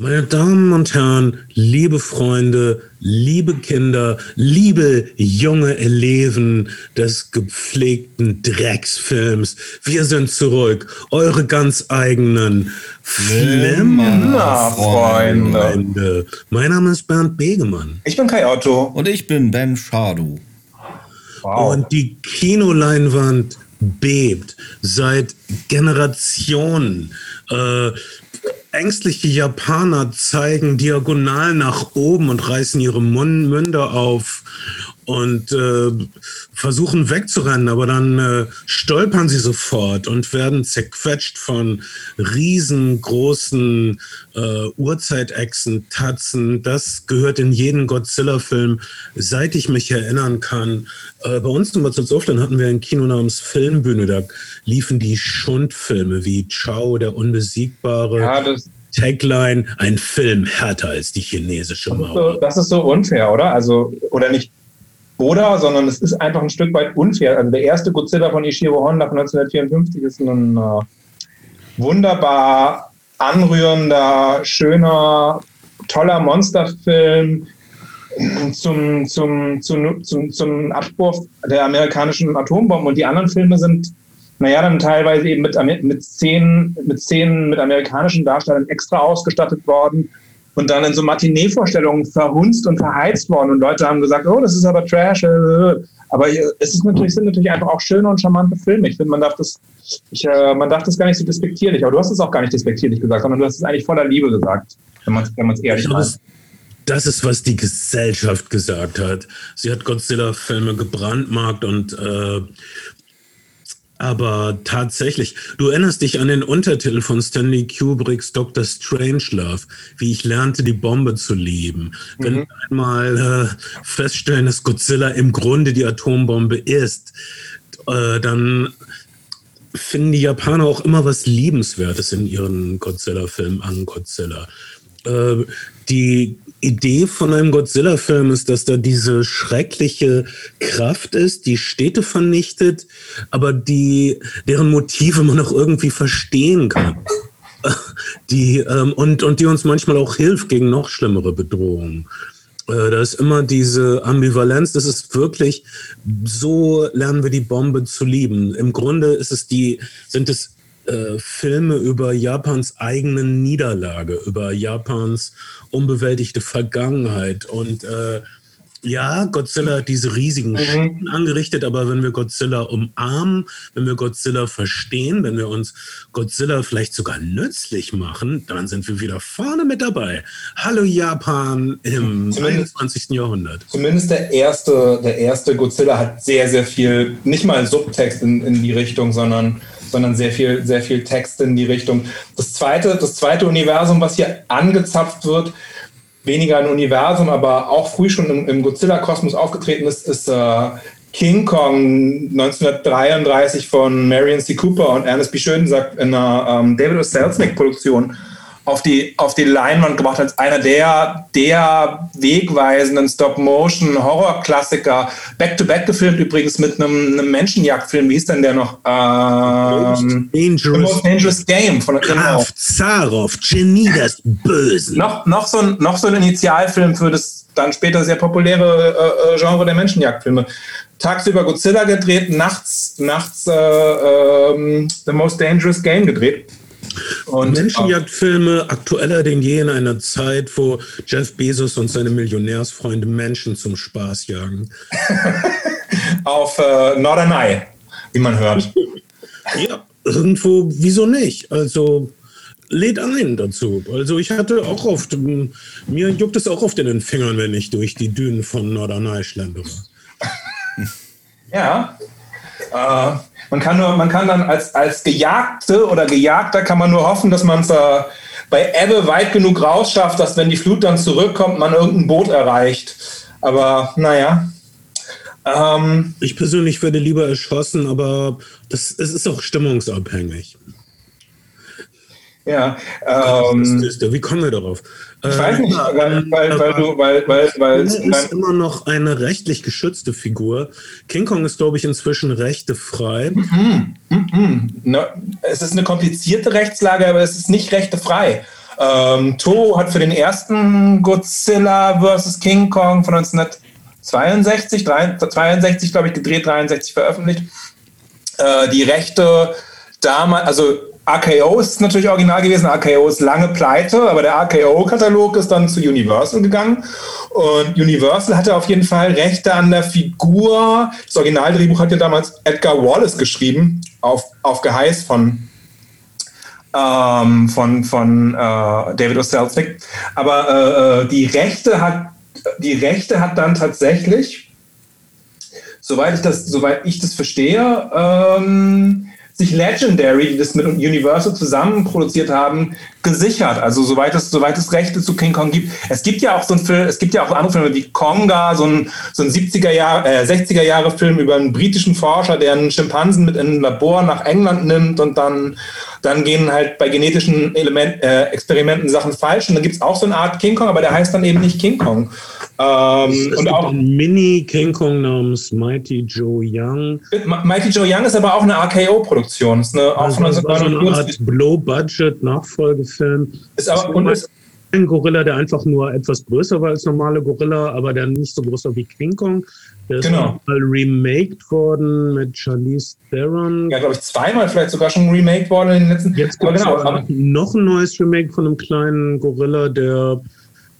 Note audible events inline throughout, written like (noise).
Meine Damen und Herren, liebe Freunde, liebe Kinder, liebe junge Eleven des gepflegten Drecksfilms, wir sind zurück, eure ganz eigenen Flimmerfreunde. Mein Name ist Bernd Begemann. Ich bin Kai Otto. Und ich bin Ben Schadu. Wow. Und die Kinoleinwand bebt seit Generationen. Äh, ängstliche Japaner zeigen diagonal nach oben und reißen ihre Münder auf und äh, versuchen wegzurennen, aber dann äh, stolpern sie sofort und werden zerquetscht von riesengroßen äh, Urzeitechsen, Tatzen. Das gehört in jeden Godzilla-Film, seit ich mich erinnern kann. Äh, bei uns in Bad Salzuflen hatten wir ein Kino namens Filmbühne, da liefen die Schundfilme wie Ciao, der Unbesiegbare. Ja, Tagline, ein Film härter als die chinesische Mauer. Das ist, so, das ist so unfair, oder? Also, oder nicht oder, sondern es ist einfach ein Stück weit unfair. Also der erste Godzilla von Ishiro Honda von 1954 ist ein äh, wunderbar anrührender, schöner, toller Monsterfilm zum, zum, zum, zum, zum Abwurf der amerikanischen Atombomben. Und die anderen Filme sind, naja, dann teilweise eben mit, mit, Szenen, mit Szenen mit amerikanischen Darstellern extra ausgestattet worden und dann in so Matinee-Vorstellungen verhunzt und verheizt worden und Leute haben gesagt, oh, das ist aber Trash. Äh. Aber es ist natürlich, sind natürlich einfach auch schöne und charmante Filme. Ich finde, man darf das, ich, äh, man darf das gar nicht so despektierlich, aber du hast es auch gar nicht despektierlich gesagt, sondern du hast es eigentlich voller Liebe gesagt, wenn man es wenn ehrlich macht. Das ist, was die Gesellschaft gesagt hat. Sie hat Godzilla-Filme gebrandmarkt und äh, aber tatsächlich, du erinnerst dich an den Untertitel von Stanley Kubricks Dr. Strangelove, wie ich lernte, die Bombe zu lieben. Mhm. Wenn wir einmal äh, feststellen, dass Godzilla im Grunde die Atombombe ist, äh, dann finden die Japaner auch immer was Liebenswertes in ihren Godzilla-Filmen an Godzilla. Äh, die Idee von einem Godzilla-Film ist, dass da diese schreckliche Kraft ist, die Städte vernichtet, aber die, deren Motive man auch irgendwie verstehen kann. (laughs) Die, ähm, und, und die uns manchmal auch hilft gegen noch schlimmere Bedrohungen. Äh, da ist immer diese Ambivalenz, das ist wirklich, so lernen wir die Bombe zu lieben. Im Grunde ist es die, sind es äh, Filme über Japans eigene Niederlage, über Japans unbewältigte Vergangenheit. Und äh, ja, Godzilla hat diese riesigen mhm. Schäden angerichtet, aber wenn wir Godzilla umarmen, wenn wir Godzilla verstehen, wenn wir uns Godzilla vielleicht sogar nützlich machen, dann sind wir wieder vorne mit dabei. Hallo Japan im zumindest, 21. Jahrhundert. Zumindest der erste, der erste Godzilla hat sehr, sehr viel, nicht mal Subtext in, in die Richtung, sondern sondern sehr viel, sehr viel Text in die Richtung. Das zweite, das zweite Universum, was hier angezapft wird, weniger ein Universum, aber auch früh schon im, im Godzilla-Kosmos aufgetreten ist, ist äh, King Kong 1933 von Marion C. Cooper und Ernest B. Schönsack in einer ähm, David O. Selznick-Produktion auf die, auf die Leinwand gebracht als einer der, der wegweisenden Stop-Motion-Horror-Klassiker. Back-to-back gefilmt übrigens mit einem, einem Menschenjagdfilm. Wie hieß denn der noch? Ähm, Dangerous, Most Dangerous Game. Von, Graf Zaroff, Genie des Bösen. Noch, noch, so ein, noch so ein Initialfilm für das dann später sehr populäre äh, äh Genre der Menschenjagdfilme tagsüber Godzilla gedreht, nachts, nachts äh, ähm, The Most Dangerous Game gedreht. Und Menschenjagdfilme aktueller denn je in einer Zeit, wo Jeff Bezos und seine Millionärsfreunde Menschen zum Spaß jagen. (laughs) Auf äh, Norderney, wie man hört. (laughs) ja, irgendwo, wieso nicht? Also lädt ein dazu. Also ich hatte auch oft, mir juckt es auch oft in den Fingern, wenn ich durch die Dünen von Norderney schlendere. (laughs) ja. Äh, man kann nur, man kann dann als, als Gejagte oder Gejagter kann man nur hoffen, dass man es bei Ebbe weit genug rausschafft, dass wenn die Flut dann zurückkommt, man irgendein Boot erreicht. Aber naja. Ähm, ich persönlich werde lieber erschossen, aber das, es ist auch stimmungsabhängig. Ja. Ähm, Wie kommen wir darauf? Ich weiß nicht, weil, weil, weil du, weil, weil, weil. ist immer noch eine rechtlich geschützte Figur. King Kong ist, glaube ich, inzwischen rechtefrei. Mhm. Mhm. No, es ist eine komplizierte Rechtslage, aber es ist nicht rechtefrei. Ähm, Toho hat für den ersten Godzilla vs. King Kong von 1962, 62 glaube ich, gedreht, 63 veröffentlicht. Äh, die Rechte damals, also RKO ist natürlich original gewesen. RKO ist lange pleite, aber der RKO-Katalog ist dann zu Universal gegangen. Und Universal hatte auf jeden Fall Rechte an der Figur. Das Originaldrehbuch hat ja damals Edgar Wallace geschrieben, auf, auf Geheiß von, ähm, von, von äh, David O'Selznick. Aber äh, äh, die, Rechte hat, die Rechte hat dann tatsächlich, soweit ich das, soweit ich das verstehe, ähm, sich Legendary, die das mit Universal zusammen produziert haben, gesichert. Also soweit es, soweit es Rechte zu King Kong gibt. Es gibt ja auch so ein Film, es gibt ja auch andere Filme wie Konga, so ein, so ein 70er Jahre, äh, 60er Jahre Film über einen britischen Forscher, der einen Schimpansen mit in ein Labor nach England nimmt und dann, dann gehen halt bei genetischen Element, äh, Experimenten Sachen falsch. Und dann gibt es auch so eine Art King Kong, aber der heißt dann eben nicht King Kong. Ähm, und auch ein Mini-King Kong namens Mighty Joe Young. Mighty Joe Young ist aber auch eine RKO-Produktion. Ist eine, also auch von so eine Art Low-Budget-Nachfolgefilm. Ist aber und ist, ein Gorilla, der einfach nur etwas größer war als normale Gorilla, aber der nicht so groß war wie King Kong. Der ist genau. mal remaked worden mit Charlize Theron. Ja, glaube ich, zweimal vielleicht sogar schon remaked worden in den letzten. Jetzt gibt es genau, noch ein neues Remake von einem kleinen Gorilla, der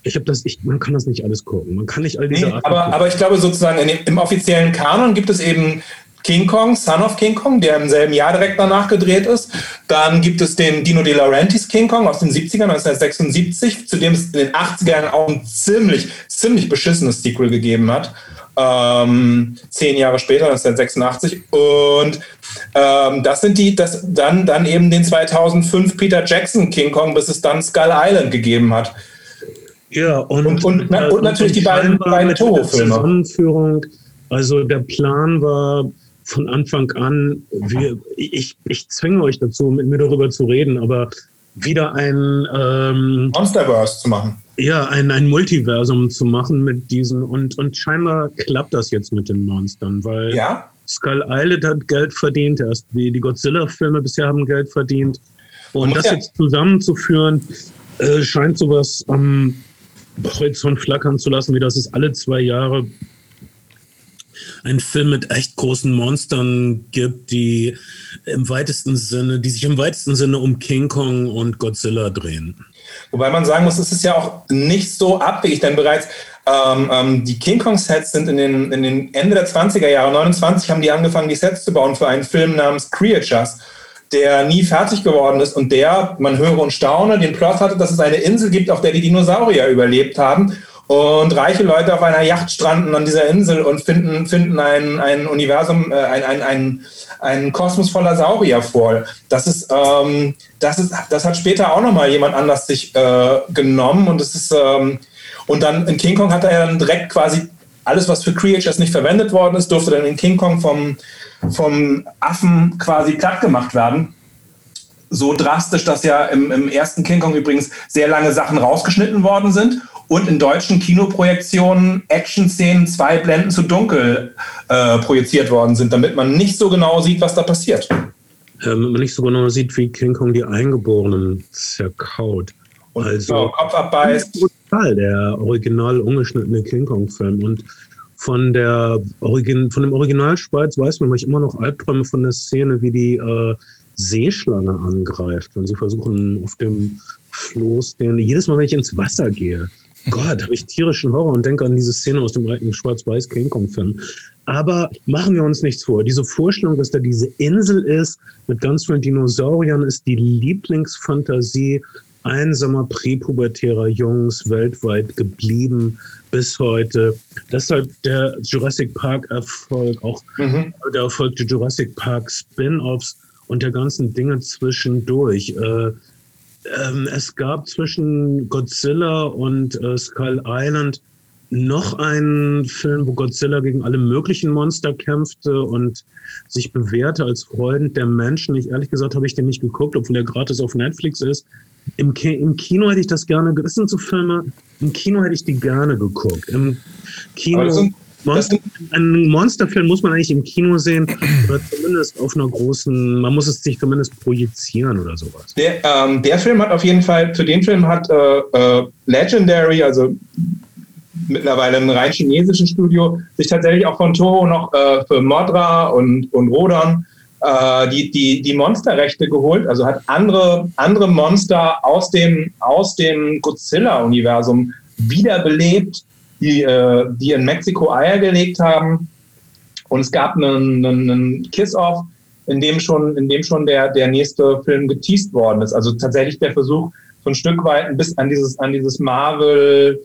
ich habe das, ich, man kann das nicht alles gucken. Man kann nicht all diese nee, aber, aber ich glaube sozusagen dem, im offiziellen Kanon gibt es eben King Kong, Son of King Kong, der im selben Jahr direkt danach gedreht ist. Dann gibt es den Dino De Laurentiis King Kong aus den 70ern, 1976, zu dem es in den 80ern auch ein ziemlich, ziemlich beschissenes Sequel gegeben hat. Ähm, zehn Jahre später, 1986. Und ähm, das sind die, das dann, dann eben den 2005 Peter Jackson King Kong, bis es dann Skull Island gegeben hat. Ja, und, und, und, na, und natürlich die beiden, beiden Zusammenführung. Also der Plan war von Anfang an, wir, ich, ich zwinge euch dazu, mit mir darüber zu reden, aber wieder ein ähm, Monsterverse zu machen. Ja, ein, ein Multiversum zu machen mit diesen und, und scheinbar klappt das jetzt mit den Monstern, weil ja? Skull Island hat Geld verdient, erst wie die Godzilla-Filme bisher haben Geld verdient. Und das ja. jetzt zusammenzuführen, äh, scheint sowas am Horizont flackern zu lassen, wie das es alle zwei Jahre ein Film mit echt großen Monstern gibt, die im weitesten Sinne, die sich im weitesten Sinne um King Kong und Godzilla drehen. Wobei man sagen muss, es ist ja auch nicht so abwegig, denn bereits ähm, ähm, die King Kong-Sets sind in den, in den Ende der 20er Jahre, 29 haben die angefangen, die Sets zu bauen für einen Film namens Creatures der nie fertig geworden ist und der, man höre und staune, den Plot hatte, dass es eine Insel gibt, auf der die Dinosaurier überlebt haben und reiche Leute auf einer Yacht stranden an dieser Insel und finden, finden ein, ein Universum, äh, ein, ein, ein, ein Kosmos voller Saurier vor. Das ist, ähm, das ist, das hat später auch nochmal jemand anders sich äh, genommen und es ist, ähm, und dann in King Kong hat er dann direkt quasi alles, was für Creatures nicht verwendet worden ist, durfte dann in King Kong vom, vom Affen quasi platt gemacht werden. So drastisch, dass ja im, im ersten King Kong übrigens sehr lange Sachen rausgeschnitten worden sind und in deutschen Kinoprojektionen Action-Szenen zwei Blenden zu dunkel äh, projiziert worden sind, damit man nicht so genau sieht, was da passiert. Damit man nicht so genau sieht, wie King Kong die Eingeborenen zerkaut. Und also, genau, Kopf abbeißt. Der original ungeschnittene King Kong-Film. Und von der Origin, von dem Originalspeiz weiß man, weil ich immer noch Albträume von der Szene, wie die äh, Seeschlange angreift, wenn sie versuchen, auf dem Floß, den, jedes Mal, wenn ich ins Wasser gehe, (laughs) Gott, habe ich tierischen Horror und denke an diese Szene aus dem alten Schwarz-Weiß King Kong-Film. Aber machen wir uns nichts vor. Diese Vorstellung, dass da diese Insel ist mit ganz vielen Dinosauriern, ist die Lieblingsfantasie einsamer präpubertärer Jungs weltweit geblieben bis heute. Deshalb der Jurassic Park-Erfolg, auch mhm. der Erfolg der Jurassic Park Spin-offs und der ganzen Dinge zwischendurch. Äh, ähm, es gab zwischen Godzilla und äh, Skull Island noch einen Film, wo Godzilla gegen alle möglichen Monster kämpfte und sich bewährte als Freund der Menschen. Ich ehrlich gesagt habe ich den nicht geguckt, obwohl er gratis auf Netflix ist. Im, Ki Im, Kino hätte ich das gerne, das sind so Filme, im Kino hätte ich die gerne geguckt. Im Kino. Monster, einen Monsterfilm muss man eigentlich im Kino sehen oder zumindest auf einer großen, man muss es sich zumindest projizieren oder sowas. Der, ähm, der Film hat auf jeden Fall, für den Film hat äh, äh, Legendary, also mittlerweile ein rein chinesisches Studio, sich tatsächlich auch von Toho noch äh, für Modra und, und Rodon äh, die, die, die Monsterrechte geholt, also hat andere, andere Monster aus dem, aus dem Godzilla-Universum wiederbelebt, die, äh, die in Mexiko Eier gelegt haben. Und es gab einen, einen Kiss-Off, in dem schon, in dem schon der, der nächste Film geteased worden ist. Also tatsächlich der Versuch, so ein Stück weit bis an dieses, an dieses Marvel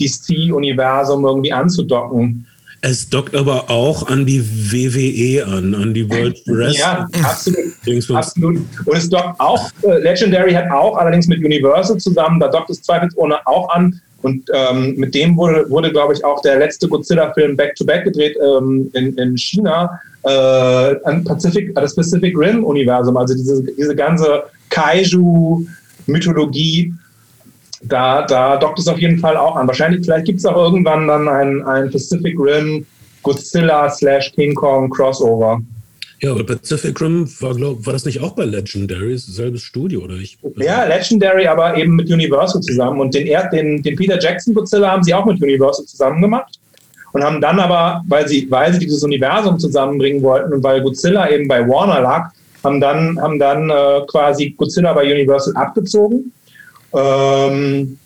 DC-Universum irgendwie anzudocken. Es dockt aber auch an die WWE an, an die World Wrestling. Ja, absolut. absolut. Und es dockt auch, äh, Legendary hat auch allerdings mit Universal zusammen, da dockt es zweifelsohne auch an. Und ähm, mit dem wurde, wurde glaube ich, auch der letzte Godzilla-Film Back-to-Back gedreht ähm, in, in China, äh, an Pacific, das Pacific Rim-Universum, also diese, diese ganze Kaiju-Mythologie da, da dockt es auf jeden Fall auch an. Wahrscheinlich, vielleicht gibt es auch irgendwann dann ein, ein Pacific Rim Godzilla slash King Kong Crossover. Ja, aber Pacific Rim war, glaub, war das nicht auch bei Legendary, selbes Studio, oder ich? Ja, Legendary, aber eben mit Universal zusammen. Und den, den, den Peter Jackson Godzilla haben sie auch mit Universal zusammen gemacht. Und haben dann aber, weil sie, weil sie dieses Universum zusammenbringen wollten und weil Godzilla eben bei Warner lag, haben dann, haben dann äh, quasi Godzilla bei Universal abgezogen ähm,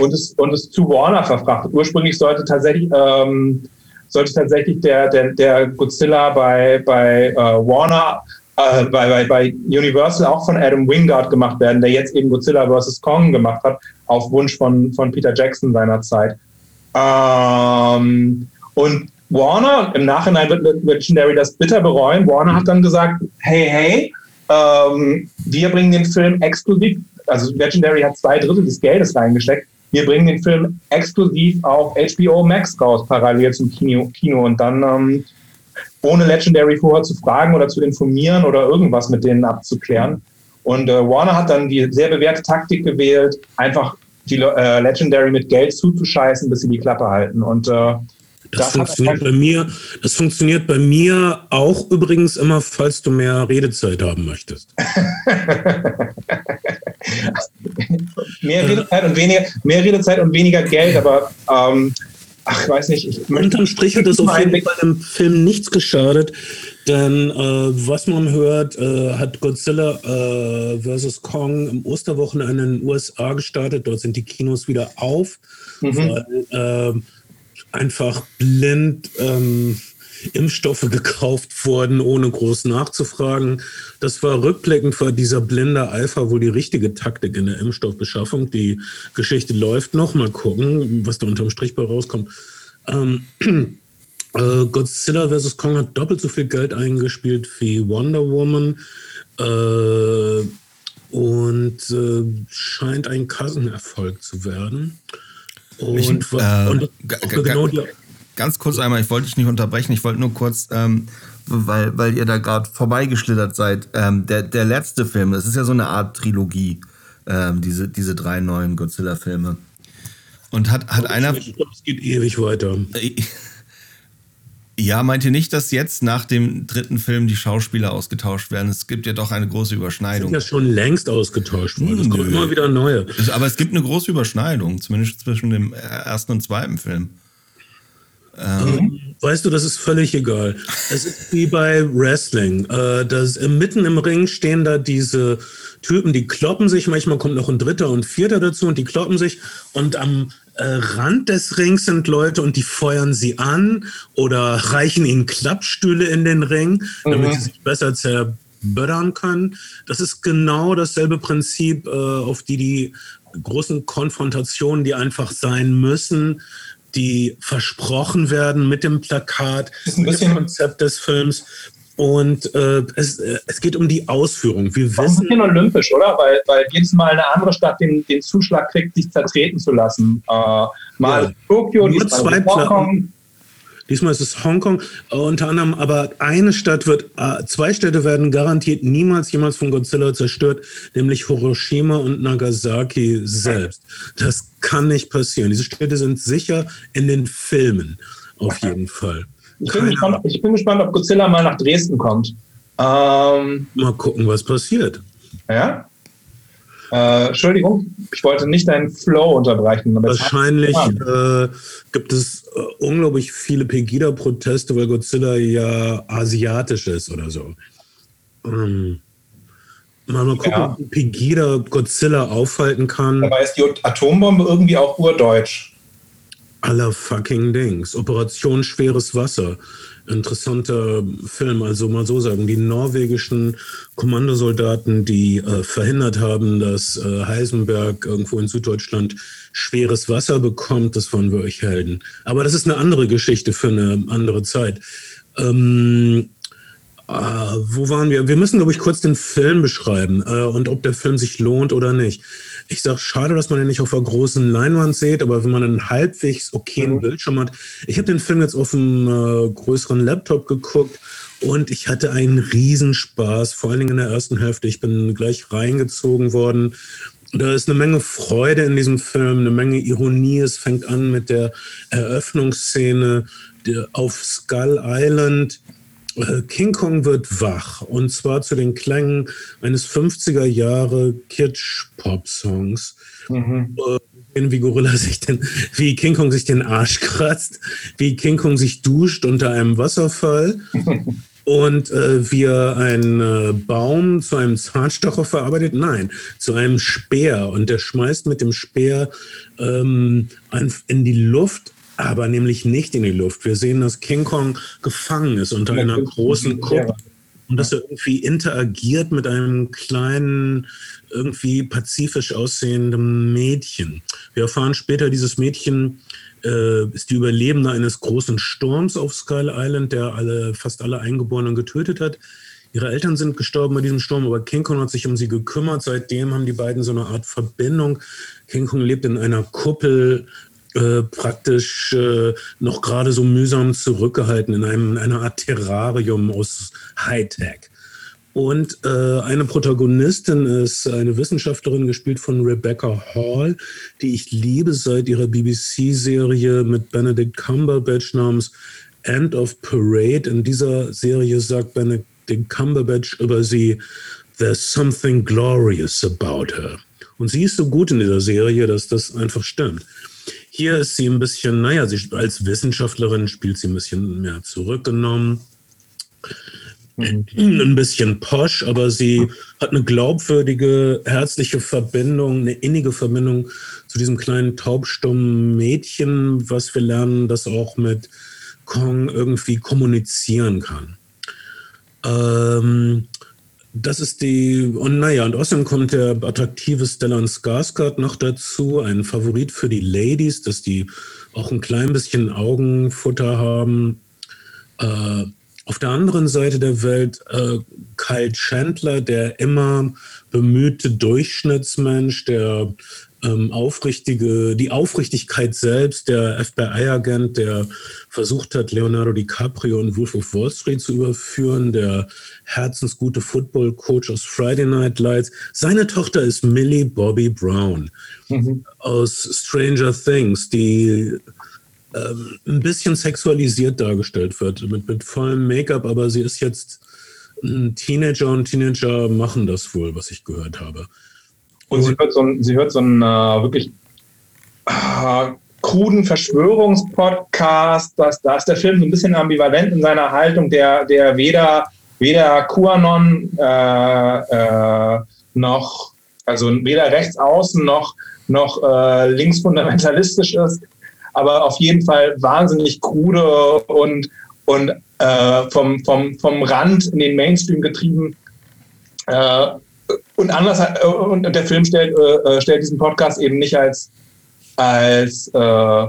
und, es, und es zu Warner verfrachtet. Ursprünglich sollte tatsächlich, ähm, sollte tatsächlich der, der, der Godzilla bei, bei äh, Warner, äh, bei, bei, bei Universal auch von Adam Wingard gemacht werden, der jetzt eben Godzilla vs. Kong gemacht hat, auf Wunsch von, von Peter Jackson seinerzeit. Ähm, und Warner, im Nachhinein wird Legendary das bitter bereuen. Warner hat dann gesagt, hey, hey, ähm, wir bringen den Film exklusiv also Legendary hat zwei Drittel des Geldes reingesteckt. Wir bringen den Film exklusiv auf HBO Max raus, parallel zum Kino. Kino. Und dann, ähm, ohne Legendary vorher zu fragen oder zu informieren oder irgendwas mit denen abzuklären. Und äh, Warner hat dann die sehr bewährte Taktik gewählt, einfach die äh, Legendary mit Geld zuzuscheißen, bis sie die Klappe halten. Und äh, das, das funktioniert bei mir. Das funktioniert bei mir auch übrigens immer, falls du mehr Redezeit haben möchtest. (laughs) mehr Redezeit und weniger, mehr Redezeit und weniger Geld, aber ähm, ach, ich weiß nicht. Ich Unterm Strich hat das auf jeden Fall dem Film nichts geschadet, denn äh, was man hört, äh, hat Godzilla äh, vs. Kong im Osterwochenende in den USA gestartet. Dort sind die Kinos wieder auf, mhm. weil ähm, einfach blind ähm, Impfstoffe gekauft wurden, ohne groß nachzufragen. Das war rückblickend war dieser blinde Eifer wohl die richtige Taktik in der Impfstoffbeschaffung. Die Geschichte läuft noch. Mal gucken, was da unterm Strich bei rauskommt. Ähm, (clears throat) äh, Godzilla vs. Kong hat doppelt so viel Geld eingespielt wie Wonder Woman. Äh, und äh, scheint ein Kassenerfolg zu werden. Und, ich, äh, und genau die, ganz kurz einmal, ich wollte dich nicht unterbrechen, ich wollte nur kurz, ähm, weil, weil ihr da gerade vorbeigeschlittert seid, ähm, der, der letzte Film, das ist ja so eine Art Trilogie, ähm, diese, diese drei neuen Godzilla-Filme. Und hat, hat einer. Ich glaube, es geht ewig weiter. Äh, ja, meint ihr nicht, dass jetzt nach dem dritten Film die Schauspieler ausgetauscht werden? Es gibt ja doch eine große Überschneidung. Sind ja schon längst ausgetauscht worden. Es kommen immer wieder neue. Aber es gibt eine große Überschneidung, zumindest zwischen dem ersten und zweiten Film. Ähm, weißt du, das ist völlig egal. Es ist wie bei Wrestling. Äh, das, mitten im Ring stehen da diese Typen, die kloppen sich. Manchmal kommt noch ein Dritter und Vierter dazu und die kloppen sich. Und am äh, Rand des Rings sind Leute und die feuern sie an oder reichen ihnen Klappstühle in den Ring, damit mhm. sie sich besser zerböttern können. Das ist genau dasselbe Prinzip, äh, auf die die großen Konfrontationen, die einfach sein müssen, die versprochen werden mit dem Plakat, mit dem Konzept des Films. Und äh, es, äh, es geht um die Ausführung. Wir wissen, ein bisschen olympisch, oder? Weil, weil jedes Mal eine andere Stadt den, den Zuschlag kriegt, sich zertreten zu lassen. Äh, mal ja, Tokio, zwei Platten. Diesmal ist es Hongkong äh, unter anderem, aber eine Stadt wird, äh, zwei Städte werden garantiert niemals jemals von Godzilla zerstört, nämlich Hiroshima und Nagasaki selbst. Das kann nicht passieren. Diese Städte sind sicher in den Filmen. Auf jeden Fall. Ich bin, gespannt, ich bin, gespannt, ob Godzilla mal nach Dresden kommt. Ähm, mal gucken, was passiert. Ja? Äh, Entschuldigung, ich wollte nicht deinen Flow unterbrechen. Wahrscheinlich äh, gibt es äh, unglaublich viele Pegida-Proteste, weil Godzilla ja asiatisch ist oder so. Ähm, mal, mal gucken, ja. ob Pegida Godzilla aufhalten kann. Dabei ist die Atombombe irgendwie auch urdeutsch. Aller fucking Dings. Operation Schweres Wasser interessanter Film. Also mal so sagen, die norwegischen Kommandosoldaten, die äh, verhindert haben, dass äh, Heisenberg irgendwo in Süddeutschland schweres Wasser bekommt, das waren wirklich Helden. Aber das ist eine andere Geschichte für eine andere Zeit. Ähm, äh, wo waren wir? Wir müssen, glaube ich, kurz den Film beschreiben äh, und ob der Film sich lohnt oder nicht ich sage, schade, dass man den nicht auf einer großen Leinwand sieht, aber wenn man einen halbwegs okayen mhm. Bildschirm hat. Ich habe den Film jetzt auf einem äh, größeren Laptop geguckt und ich hatte einen Riesenspaß, vor allen Dingen in der ersten Hälfte. Ich bin gleich reingezogen worden. Da ist eine Menge Freude in diesem Film, eine Menge Ironie. Es fängt an mit der Eröffnungsszene auf Skull Island King Kong wird wach und zwar zu den Klängen eines 50er Jahre Kitsch-Pop-Songs. Mhm. Äh, wie Gorilla sich den, wie King Kong sich den Arsch kratzt, wie King Kong sich duscht unter einem Wasserfall (laughs) und äh, wie er einen äh, Baum zu einem Zahnstocher verarbeitet. Nein, zu einem Speer und der schmeißt mit dem Speer ähm, in die Luft aber nämlich nicht in die Luft. Wir sehen, dass King Kong gefangen ist unter einer großen Kuppe und dass er irgendwie interagiert mit einem kleinen, irgendwie pazifisch aussehenden Mädchen. Wir erfahren später, dieses Mädchen äh, ist die Überlebende eines großen Sturms auf Skull Island, der alle, fast alle Eingeborenen getötet hat. Ihre Eltern sind gestorben bei diesem Sturm, aber King Kong hat sich um sie gekümmert. Seitdem haben die beiden so eine Art Verbindung. King Kong lebt in einer Kuppel äh, praktisch äh, noch gerade so mühsam zurückgehalten in einem, einer Art Terrarium aus Hightech. Und äh, eine Protagonistin ist eine Wissenschaftlerin, gespielt von Rebecca Hall, die ich liebe seit ihrer BBC-Serie mit Benedict Cumberbatch namens End of Parade. In dieser Serie sagt Benedict Cumberbatch über sie, There's something glorious about her. Und sie ist so gut in dieser Serie, dass das einfach stimmt. Hier ist sie ein bisschen, naja, sie, als Wissenschaftlerin spielt sie ein bisschen mehr zurückgenommen. Mhm. Ein bisschen posch, aber sie hat eine glaubwürdige, herzliche Verbindung, eine innige Verbindung zu diesem kleinen taubstummen Mädchen, was wir lernen, das auch mit Kong irgendwie kommunizieren kann. Ähm, das ist die, und naja, und außerdem kommt der attraktive Stellan Skarsgård noch dazu, ein Favorit für die Ladies, dass die auch ein klein bisschen Augenfutter haben. Äh, auf der anderen Seite der Welt äh, Kyle Chandler, der immer bemühte Durchschnittsmensch, der ähm, aufrichtige, die Aufrichtigkeit selbst, der FBI-Agent, der versucht hat, Leonardo DiCaprio und Wolf of Wall Street zu überführen, der herzensgute Football-Coach aus Friday Night Lights. Seine Tochter ist Millie Bobby Brown mhm. aus Stranger Things, die ähm, ein bisschen sexualisiert dargestellt wird, mit, mit vollem Make-up, aber sie ist jetzt ein Teenager und Teenager machen das wohl, was ich gehört habe. Und sie hört so einen, sie hört so einen äh, wirklich äh, kruden Verschwörungspodcast. Das, da ist der Film so ein bisschen ambivalent in seiner Haltung, der, der weder, weder QAnon äh, äh, noch, also weder rechts außen noch, noch äh, linksfundamentalistisch ist, aber auf jeden Fall wahnsinnig krude und, und äh, vom, vom, vom Rand in den Mainstream getrieben. Und anders äh, und der Film stellt, äh, äh, stellt diesen Podcast eben nicht als als äh,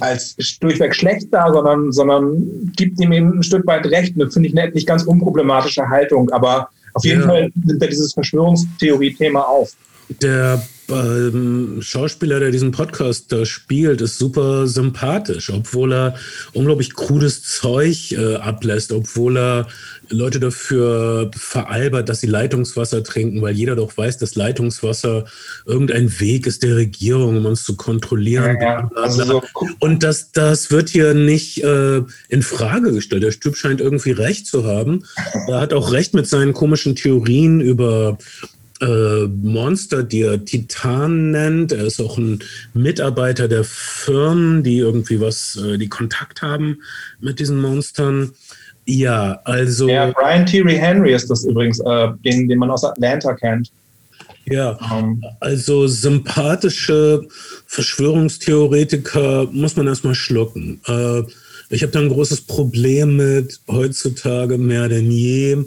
als durchweg schlecht dar, sondern, sondern gibt ihm eben ein Stück weit recht. Das finde ich eine nicht ganz unproblematische Haltung, aber auf jeden ja. Fall nimmt er dieses Verschwörungstheorie-Thema auf. der ähm, Schauspieler, der diesen Podcast da spielt, ist super sympathisch, obwohl er unglaublich krudes Zeug äh, ablässt, obwohl er Leute dafür veralbert, dass sie Leitungswasser trinken, weil jeder doch weiß, dass Leitungswasser irgendein Weg ist der Regierung, um uns zu kontrollieren. Ja, ja. Also so Und das, das wird hier nicht äh, in Frage gestellt. Der Typ scheint irgendwie recht zu haben. Er hat auch recht mit seinen komischen Theorien über äh, Monster, die er Titan nennt. Er ist auch ein Mitarbeiter der Firmen, die irgendwie was, äh, die Kontakt haben mit diesen Monstern. Ja, also. Ja, Brian Thierry Henry ist das übrigens, äh, den, den man aus Atlanta kennt. Ja, ähm. also sympathische Verschwörungstheoretiker muss man erstmal schlucken. Äh, ich habe da ein großes Problem mit heutzutage mehr denn je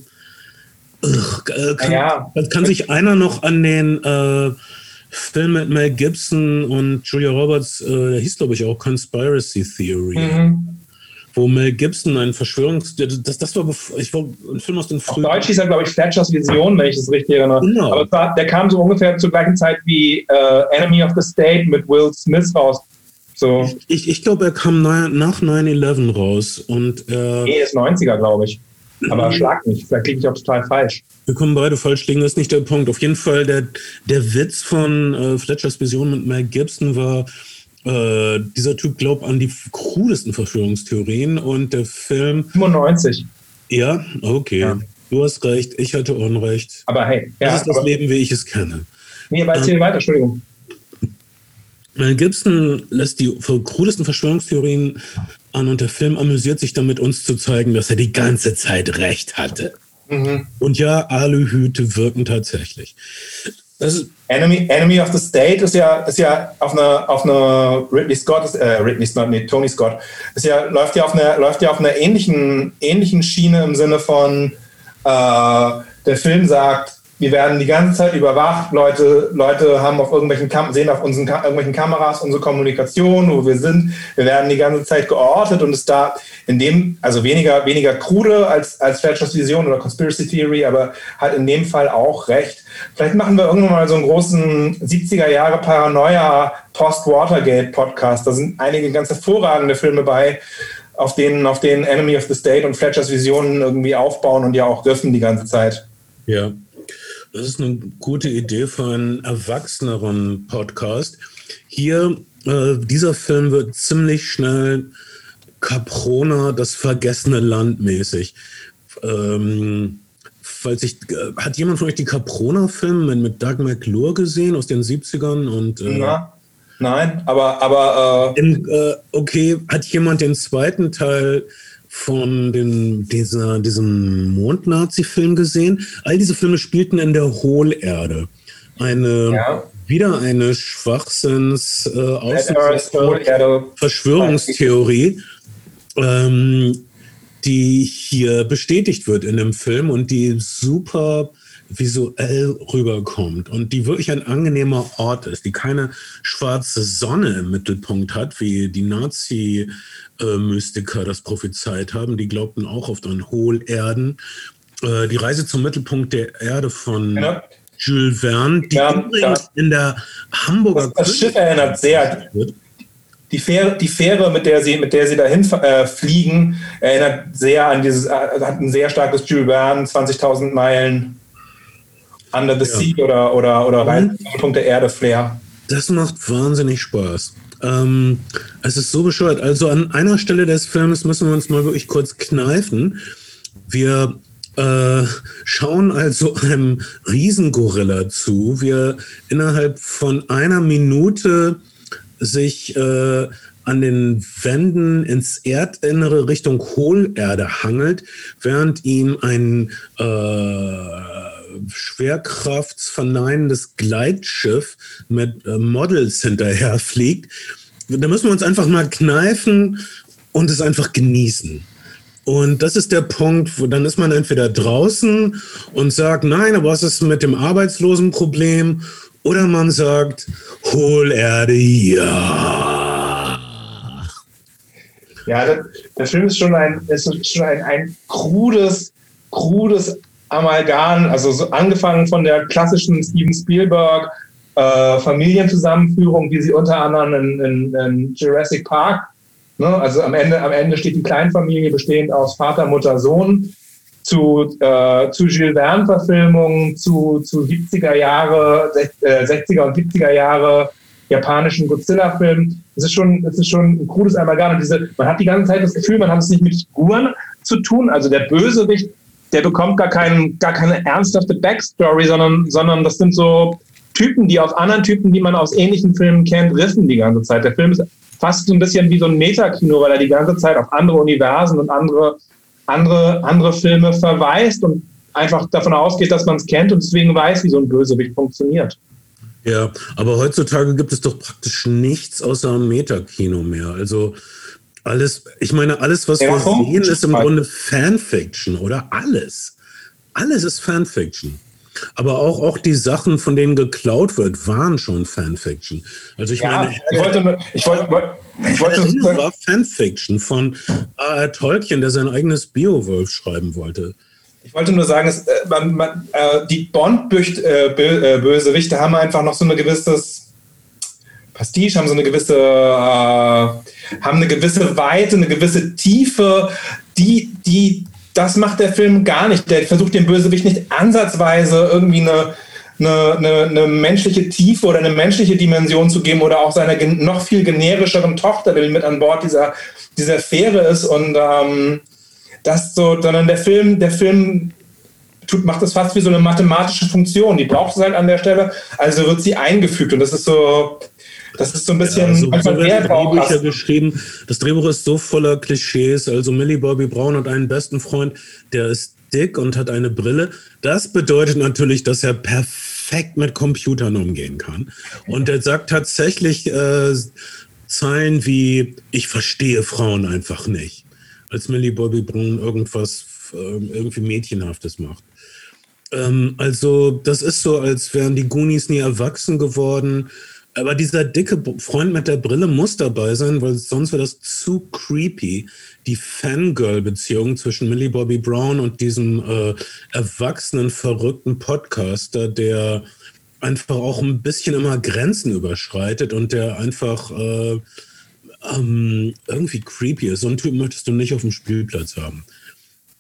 Ugh, äh, kann, ja. kann, sich einer noch an den äh, Film mit Mel Gibson und Julia Roberts, äh, der hieß glaube ich auch Conspiracy Theory. Mhm. Wo Mel Gibson ein Verschwörungs... Das, das war, ich war ein Film aus den frühen... Deutsch hieß er, glaube ich, Fletchers Vision, wenn ich es richtig erinnere. Genau. Aber war, der kam so ungefähr zur gleichen Zeit wie äh, Enemy of the State mit Will Smith raus. So. Ich, ich glaube, er kam nach 9-11 raus. Und, äh, nee, ist 90er, glaube ich. Aber schlag mich, vielleicht liege ich auch total falsch. Wir kommen beide falsch liegen, das ist nicht der Punkt. Auf jeden Fall, der, der Witz von äh, Fletchers Vision mit Mel Gibson war, äh, dieser Typ glaubt an die krudesten Verschwörungstheorien und der Film. 95. Ja, okay. Ja. Du hast recht, ich hatte Unrecht. Aber hey, ja, das ist das Leben, wie ich es kenne. Nee, aber erzähl ähm, weiter, Entschuldigung. Mel Gibson lässt die krudesten Verschwörungstheorien an und der Film amüsiert sich damit, uns zu zeigen, dass er die ganze Zeit recht hatte. Mhm. Und ja, Aluhüte wirken tatsächlich. Enemy, Enemy of the State ist ja, ist ja auf einer auf eine Ridley Scott, äh, Ridley Scott, nee, Tony Scott, ist ja, läuft ja auf einer, läuft ja auf einer ähnlichen, ähnlichen Schiene im Sinne von, äh, der Film sagt, wir werden die ganze Zeit überwacht. Leute, Leute haben auf irgendwelchen Kam sehen auf unseren Ka irgendwelchen Kameras unsere Kommunikation, wo wir sind. Wir werden die ganze Zeit geortet und ist da in dem, also weniger, weniger krude als, als Fletchers Vision oder Conspiracy Theory, aber hat in dem Fall auch recht. Vielleicht machen wir irgendwann mal so einen großen 70er Jahre Paranoia Post-Watergate Podcast. Da sind einige ganz hervorragende Filme bei, auf denen, auf denen Enemy of the State und Fletchers Visionen irgendwie aufbauen und ja auch dürfen die ganze Zeit. Ja, das ist eine gute Idee für einen erwachseneren Podcast. Hier, äh, dieser Film wird ziemlich schnell Caprona, das vergessene Land mäßig. Ähm, falls ich, äh, hat jemand von euch die Caprona-Filme mit Doug McClure gesehen aus den 70ern? Und, äh, ja. Nein, aber. aber äh in, äh, okay, hat jemand den zweiten Teil von den, dieser, diesem Mond-Nazi-Film gesehen. All diese Filme spielten in der Hohlerde. Eine, ja. wieder eine Schwachsinns äh, Verschwörungstheorie, ähm, die hier bestätigt wird in dem Film und die super visuell rüberkommt und die wirklich ein angenehmer Ort ist, die keine schwarze Sonne im Mittelpunkt hat, wie die Nazi- äh, Mystiker das prophezeit haben. Die glaubten auch auf den Hohlerden. Äh, die Reise zum Mittelpunkt der Erde von ja. Jules Verne, die ja, übrigens ja. in der Hamburger Das, das Schiff erinnert sehr. Die Fähre, die Fähre, mit der sie, mit der sie dahin äh, fliegen, erinnert sehr an dieses, äh, hat ein sehr starkes Jules Verne, 20.000 Meilen Under the Sea oder, oder, oder Reise zum Mittelpunkt der Erde Flair. Das macht wahnsinnig Spaß. Ähm, es ist so bescheuert. Also an einer Stelle des Films müssen wir uns mal wirklich kurz kneifen. Wir äh, schauen also einem Riesengorilla zu, wir innerhalb von einer Minute sich äh, an den Wänden ins Erdinnere Richtung Hohlerde hangelt, während ihm ein äh, schwerkraftsverneinendes Gleitschiff mit äh, Models hinterher fliegt. Da müssen wir uns einfach mal kneifen und es einfach genießen. Und das ist der Punkt, wo dann ist man entweder draußen und sagt, nein, aber was ist mit dem Arbeitslosenproblem? Oder man sagt, Hohlerde, ja. Ja, der, der Film ist schon ein, ist schon ein, ein krudes, krudes Amalgam, also so angefangen von der klassischen Steven Spielberg äh, Familienzusammenführung, wie sie unter anderem in, in, in Jurassic Park, ne? also am Ende, am Ende steht die Kleinfamilie bestehend aus Vater, Mutter, Sohn, zu, äh, zu Jules Verne-Verfilmungen, zu, zu 70er Jahre, 60er äh, und 70er Jahre japanischen Godzilla-Filmen. Es ist schon, es ist schon ein cooles Amalgam. Und diese, man hat die ganze Zeit das Gefühl, man hat es nicht mit Figuren zu tun. Also der Bösewicht, der bekommt gar, kein, gar keine ernsthafte Backstory, sondern, sondern das sind so Typen, die auf anderen Typen, die man aus ähnlichen Filmen kennt, riffen die ganze Zeit. Der Film ist fast so ein bisschen wie so ein Metakino, weil er die ganze Zeit auf andere Universen und andere, andere, andere Filme verweist und einfach davon ausgeht, dass man es kennt und deswegen weiß, wie so ein Bösewicht funktioniert. Ja, aber heutzutage gibt es doch praktisch nichts außer Metakino mehr. Also alles, ich meine, alles, was ja, wir sehen, ist im Grunde Fanfiction, oder? Alles. Alles ist Fanfiction. Aber auch, auch die Sachen, von denen geklaut wird, waren schon Fanfiction. Also ich ja, meine, ich wollte, ich wollte, ich wollte, wollte war Fanfiction von äh, Tolkien, der sein eigenes Beowulf schreiben wollte. Ich wollte nur sagen, es, äh, man, man, äh, die Bond-Bösewichte äh, haben einfach noch so ein gewisses Pastiche, haben so eine gewisse, äh, haben eine gewisse Weite, eine gewisse Tiefe, die, die, das macht der Film gar nicht. Der versucht dem Bösewicht nicht ansatzweise irgendwie eine, eine, eine, eine, menschliche Tiefe oder eine menschliche Dimension zu geben oder auch seiner noch viel generischeren Tochter, die mit an Bord dieser, dieser Fähre ist und ähm, das so, sondern der Film, der Film tut, macht das fast wie so eine mathematische Funktion. Die braucht es halt an der Stelle, also wird sie eingefügt und das ist so, das ist so ein bisschen. Ja, also, so werden Drehbücher geschrieben. Das Drehbuch ist so voller Klischees. Also Millie Bobby Brown hat einen besten Freund, der ist dick und hat eine Brille. Das bedeutet natürlich, dass er perfekt mit Computern umgehen kann. Und er sagt tatsächlich äh, Zeilen wie: Ich verstehe Frauen einfach nicht. Als Millie Bobby Brown irgendwas äh, irgendwie Mädchenhaftes macht. Ähm, also, das ist so, als wären die Goonies nie erwachsen geworden. Aber dieser dicke Freund mit der Brille muss dabei sein, weil sonst wäre das zu creepy. Die Fangirl-Beziehung zwischen Millie Bobby Brown und diesem äh, erwachsenen, verrückten Podcaster, der einfach auch ein bisschen immer Grenzen überschreitet und der einfach äh, ähm, irgendwie creepy ist. So einen Typ möchtest du nicht auf dem Spielplatz haben.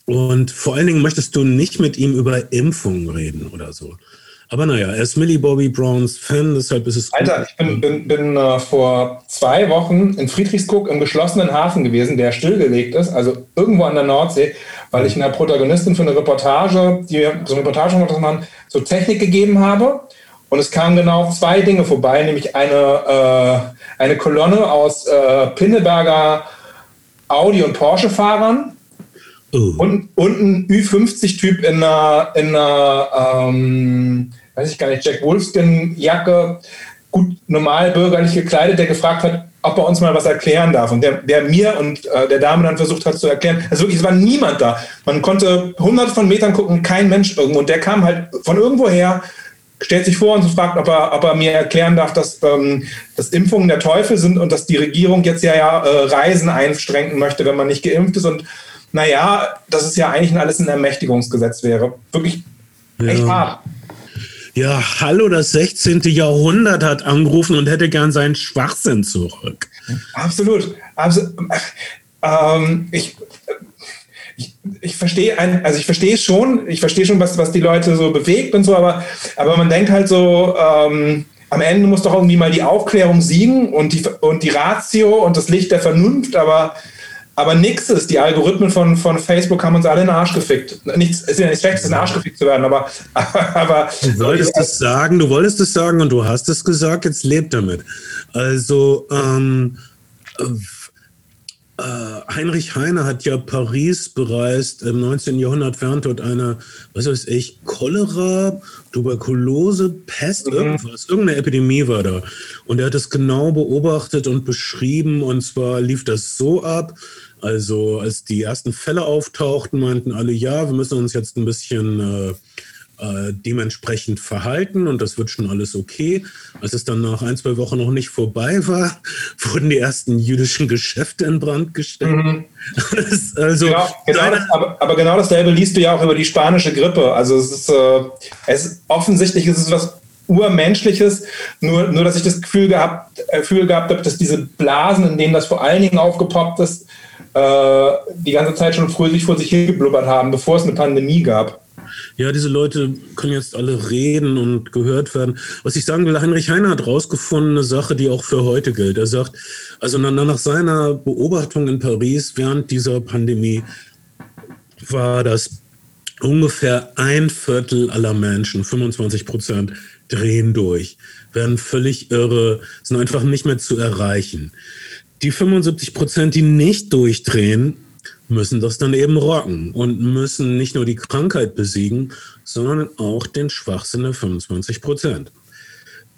Und vor allen Dingen möchtest du nicht mit ihm über Impfungen reden oder so. Aber naja, er ist Millie Bobby Browns Fan, deshalb ist es. Alter, gut. ich bin, bin, bin uh, vor zwei Wochen in Friedrichskoog im geschlossenen Hafen gewesen, der stillgelegt ist, also irgendwo an der Nordsee, weil ich einer Protagonistin für eine Reportage, die so eine Reportage machen, so Technik gegeben habe. Und es kamen genau zwei Dinge vorbei, nämlich eine, äh, eine Kolonne aus äh, Pinneberger Audi- und Porsche-Fahrern Oh. Und, und ein Ü50-Typ in einer, in einer ähm, weiß ich gar nicht, Jack Wolfskin-Jacke, gut normal bürgerlich gekleidet, der gefragt hat, ob er uns mal was erklären darf. Und der, der mir und äh, der Dame dann versucht hat zu erklären, also wirklich, es war niemand da. Man konnte hunderte von Metern gucken, kein Mensch irgendwo. Und der kam halt von irgendwo her, stellt sich vor und fragt, ob er, ob er mir erklären darf, dass, ähm, dass Impfungen der Teufel sind und dass die Regierung jetzt ja, ja äh, Reisen einstrengen möchte, wenn man nicht geimpft ist. Und naja, dass es ja eigentlich alles ein Ermächtigungsgesetz wäre. Wirklich echt ja. hart. Ja, hallo, das 16. Jahrhundert hat angerufen und hätte gern seinen Schwachsinn zurück. Absolut. Also, ähm, ich, ich, ich verstehe also ich verstehe schon, ich verstehe schon, was, was die Leute so bewegt und so, aber, aber man denkt halt so, ähm, am Ende muss doch irgendwie mal die Aufklärung siegen und die, und die Ratio und das Licht der Vernunft, aber aber nichts ist, die Algorithmen von, von Facebook haben uns alle in den Arsch gefickt. Nichts, es ist ja nicht schlecht, in den Arsch gefickt zu werden, aber. (laughs) aber du wolltest es sagen, du wolltest es sagen und du hast es gesagt, jetzt lebt damit. Also, ähm, äh, Heinrich Heine hat ja Paris bereist im 19. Jahrhundert während dort eine, was weiß ich, Cholera, Tuberkulose, Pest, mhm. irgendwas, irgendeine Epidemie war da. Und er hat es genau beobachtet und beschrieben und zwar lief das so ab, also als die ersten Fälle auftauchten, meinten alle, ja, wir müssen uns jetzt ein bisschen äh, äh, dementsprechend verhalten und das wird schon alles okay. Als es dann nach ein, zwei Wochen noch nicht vorbei war, (laughs) wurden die ersten jüdischen Geschäfte in Brand gestellt. Mhm. (laughs) also, genau, genau das, aber, aber, genau dasselbe liest du ja auch über die spanische Grippe. Also es ist, äh, es ist offensichtlich ist es was Urmenschliches, nur, nur dass ich das Gefühl gehabt, äh, Gefühl gehabt habe, dass diese Blasen, in denen das vor allen Dingen aufgepoppt ist, äh, die ganze Zeit schon fröhlich vor sich hingeblubbert haben, bevor es eine Pandemie gab. Ja, diese Leute können jetzt alle reden und gehört werden. Was ich sagen will, Heinrich Heine hat rausgefunden, eine Sache, die auch für heute gilt. Er sagt, also nach seiner Beobachtung in Paris während dieser Pandemie war das ungefähr ein Viertel aller Menschen, 25 Prozent, drehen durch, werden völlig irre, sind einfach nicht mehr zu erreichen. Die 75 Prozent, die nicht durchdrehen, müssen das dann eben rocken und müssen nicht nur die Krankheit besiegen, sondern auch den Schwachsinn der 25 Prozent.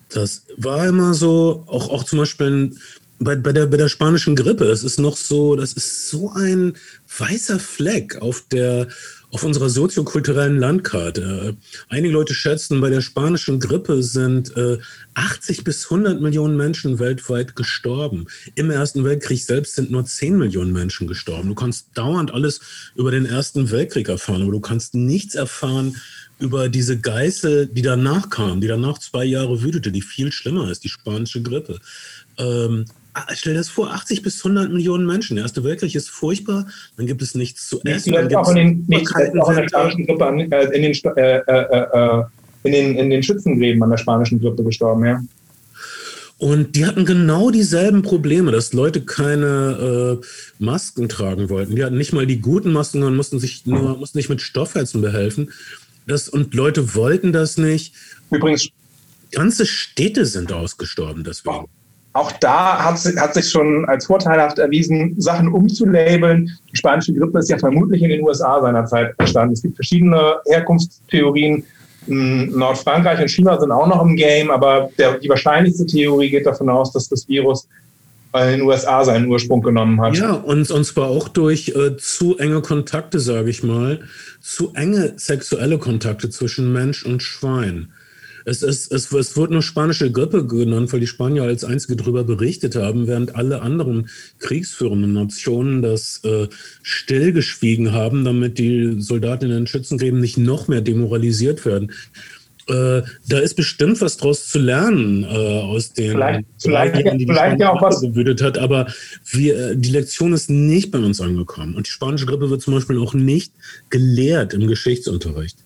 Das war immer so, auch, auch zum Beispiel bei, bei, der, bei der spanischen Grippe. Das ist noch so, das ist so ein weißer Fleck auf der, auf unserer soziokulturellen Landkarte. Einige Leute schätzen, bei der spanischen Grippe sind äh, 80 bis 100 Millionen Menschen weltweit gestorben. Im Ersten Weltkrieg selbst sind nur 10 Millionen Menschen gestorben. Du kannst dauernd alles über den Ersten Weltkrieg erfahren, aber du kannst nichts erfahren über diese Geißel, die danach kam, die danach zwei Jahre wütete, die viel schlimmer ist, die spanische Grippe. Ähm, stell dir das vor, 80 bis 100 Millionen Menschen. Der Erste Weltkrieg ist furchtbar, dann gibt es nichts zu essen. Nicht auch in den, nicht auch in der spanischen Grippe, äh, in den, äh, äh, äh, in, den, in den Schützengräben an der spanischen Grippe gestorben, ja. Und die hatten genau dieselben Probleme, dass Leute keine äh, Masken tragen wollten. Die hatten nicht mal die guten Masken und mussten sich nur mussten nicht mit Stoffheizen behelfen. Das, und Leute wollten das nicht. Übrigens. Ganze Städte sind ausgestorben deswegen auch da hat, hat sich schon als vorteilhaft erwiesen, Sachen umzulabeln. Die spanische Grippe ist ja vermutlich in den USA seinerzeit entstanden. Es gibt verschiedene Herkunftstheorien. Hm, Nordfrankreich und China sind auch noch im Game, aber der, die wahrscheinlichste Theorie geht davon aus, dass das Virus in den USA seinen Ursprung genommen hat. Ja, und, und zwar auch durch äh, zu enge Kontakte, sage ich mal, zu enge sexuelle Kontakte zwischen Mensch und Schwein. Es, ist, es, es wird nur spanische Grippe genannt, weil die Spanier als einzige darüber berichtet haben, während alle anderen kriegsführenden Nationen das äh, stillgeschwiegen haben, damit die Soldaten in den Schützengräben nicht noch mehr demoralisiert werden. Äh, da ist bestimmt was draus zu lernen äh, aus den vielleicht, vielleicht, Jahren, die vielleicht die ja auch was gewütet hat, aber wir, die Lektion ist nicht bei uns angekommen. Und die spanische Grippe wird zum Beispiel auch nicht gelehrt im Geschichtsunterricht.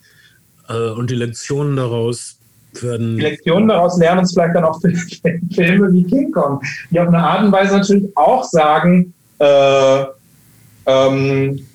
Äh, und die Lektionen daraus werden. Die Lektionen daraus lernen uns vielleicht dann auch (laughs) Filme wie King Kong, die auf eine Art und Weise natürlich auch sagen, äh, ähm,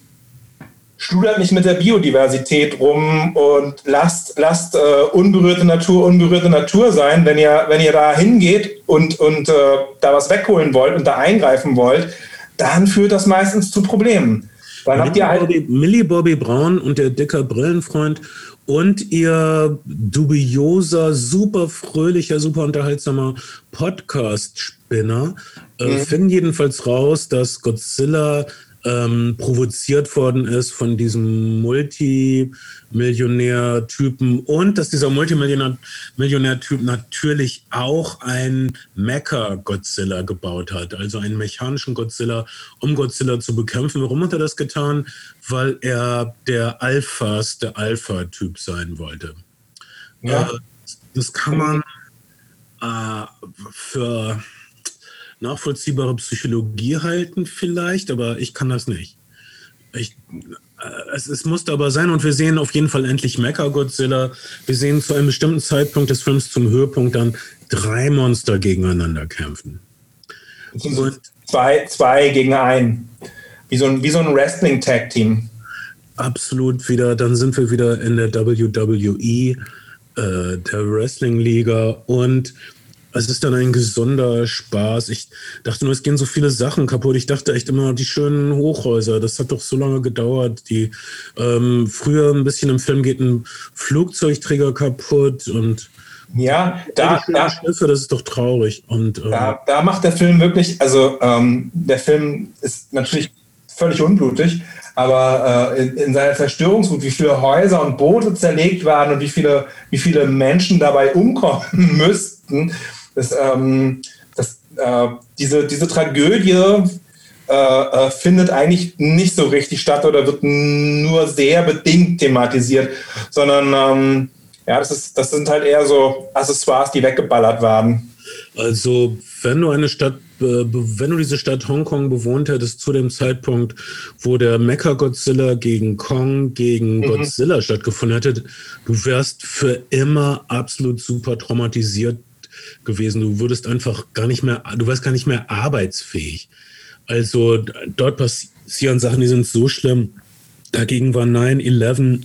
studert nicht mit der Biodiversität rum und lasst, lasst äh, unberührte Natur unberührte Natur sein. Wenn ihr, wenn ihr da hingeht und, und äh, da was wegholen wollt und da eingreifen wollt, dann führt das meistens zu Problemen. Dann habt ihr halt Bobby, Millie Bobby Brown und der dicker Brillenfreund und ihr dubioser, super fröhlicher, super unterhaltsamer Podcast-Spinner äh, mhm. finden jedenfalls raus, dass Godzilla ähm, provoziert worden ist von diesem Multimillionär-Typen und dass dieser Multimillionär-Typ natürlich auch ein Mecha-Godzilla gebaut hat, also einen mechanischen Godzilla, um Godzilla zu bekämpfen. Warum hat er das getan? Weil er der Alphas, Alpha-Typ sein wollte. Ja. Äh, das kann man äh, für nachvollziehbare Psychologie halten vielleicht, aber ich kann das nicht. Ich, äh, es, es musste aber sein und wir sehen auf jeden Fall endlich Mecha Godzilla. Wir sehen zu einem bestimmten Zeitpunkt des Films zum Höhepunkt dann drei Monster gegeneinander kämpfen. Und zwei, zwei gegen einen. Wie so ein, wie so ein Wrestling-Tag-Team. Absolut wieder, dann sind wir wieder in der WWE, äh, der Wrestling-Liga und es ist dann ein gesunder Spaß. Ich dachte nur, es gehen so viele Sachen kaputt. Ich dachte echt immer, die schönen Hochhäuser, das hat doch so lange gedauert. Die ähm, früher ein bisschen im Film geht ein Flugzeugträger kaputt und ja, da, da Schiffe, das ist doch traurig. Und ähm, da, da macht der Film wirklich, also ähm, der Film ist natürlich völlig unblutig, aber äh, in, in, seiner Zerstörungswut, wie viele Häuser und Boote zerlegt waren und wie viele, wie viele Menschen dabei umkommen (laughs) müssten, das, ähm, das, äh, diese, diese Tragödie äh, äh, findet eigentlich nicht so richtig statt oder wird nur sehr bedingt thematisiert, sondern ähm, Ja, das, ist, das sind halt eher so Accessoires, die weggeballert werden. Also, wenn du eine Stadt, wenn du diese Stadt Hongkong bewohnt hättest zu dem Zeitpunkt, wo der Mecha Godzilla gegen Kong gegen mhm. Godzilla stattgefunden hätte, du wärst für immer absolut super traumatisiert gewesen. Du würdest einfach gar nicht mehr, du wärst gar nicht mehr arbeitsfähig. Also dort passieren Sachen, die sind so schlimm. Dagegen war 9-11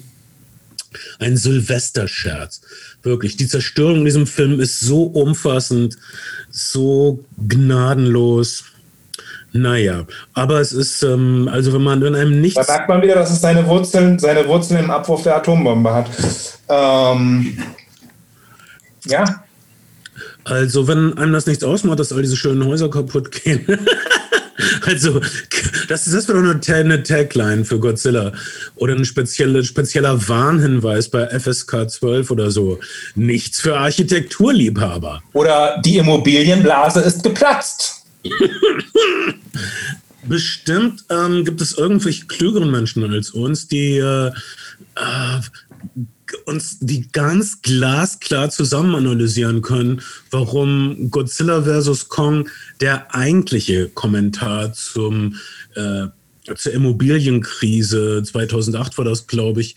ein Silvesterscherz. Wirklich. Die Zerstörung in diesem Film ist so umfassend, so gnadenlos. Naja, aber es ist, ähm, also wenn man in einem nichts. Da merkt man wieder, dass es seine Wurzeln, seine Wurzeln im Abwurf der Atombombe hat. Ähm, ja. Also, wenn einem das nichts ausmacht, dass all diese schönen Häuser kaputt gehen. (laughs) Also, das, das wäre doch eine, Tagline für Godzilla. Oder ein spezielle, spezieller Warnhinweis bei FSK 12 oder so. Nichts für Architekturliebhaber. Oder die Immobilienblase ist geplatzt. (laughs) Bestimmt ähm, gibt es irgendwelche klügeren Menschen als uns, die äh, äh, uns die ganz glasklar zusammen analysieren können, warum Godzilla vs. Kong der eigentliche Kommentar zum, äh, zur Immobilienkrise 2008 war das, glaube ich,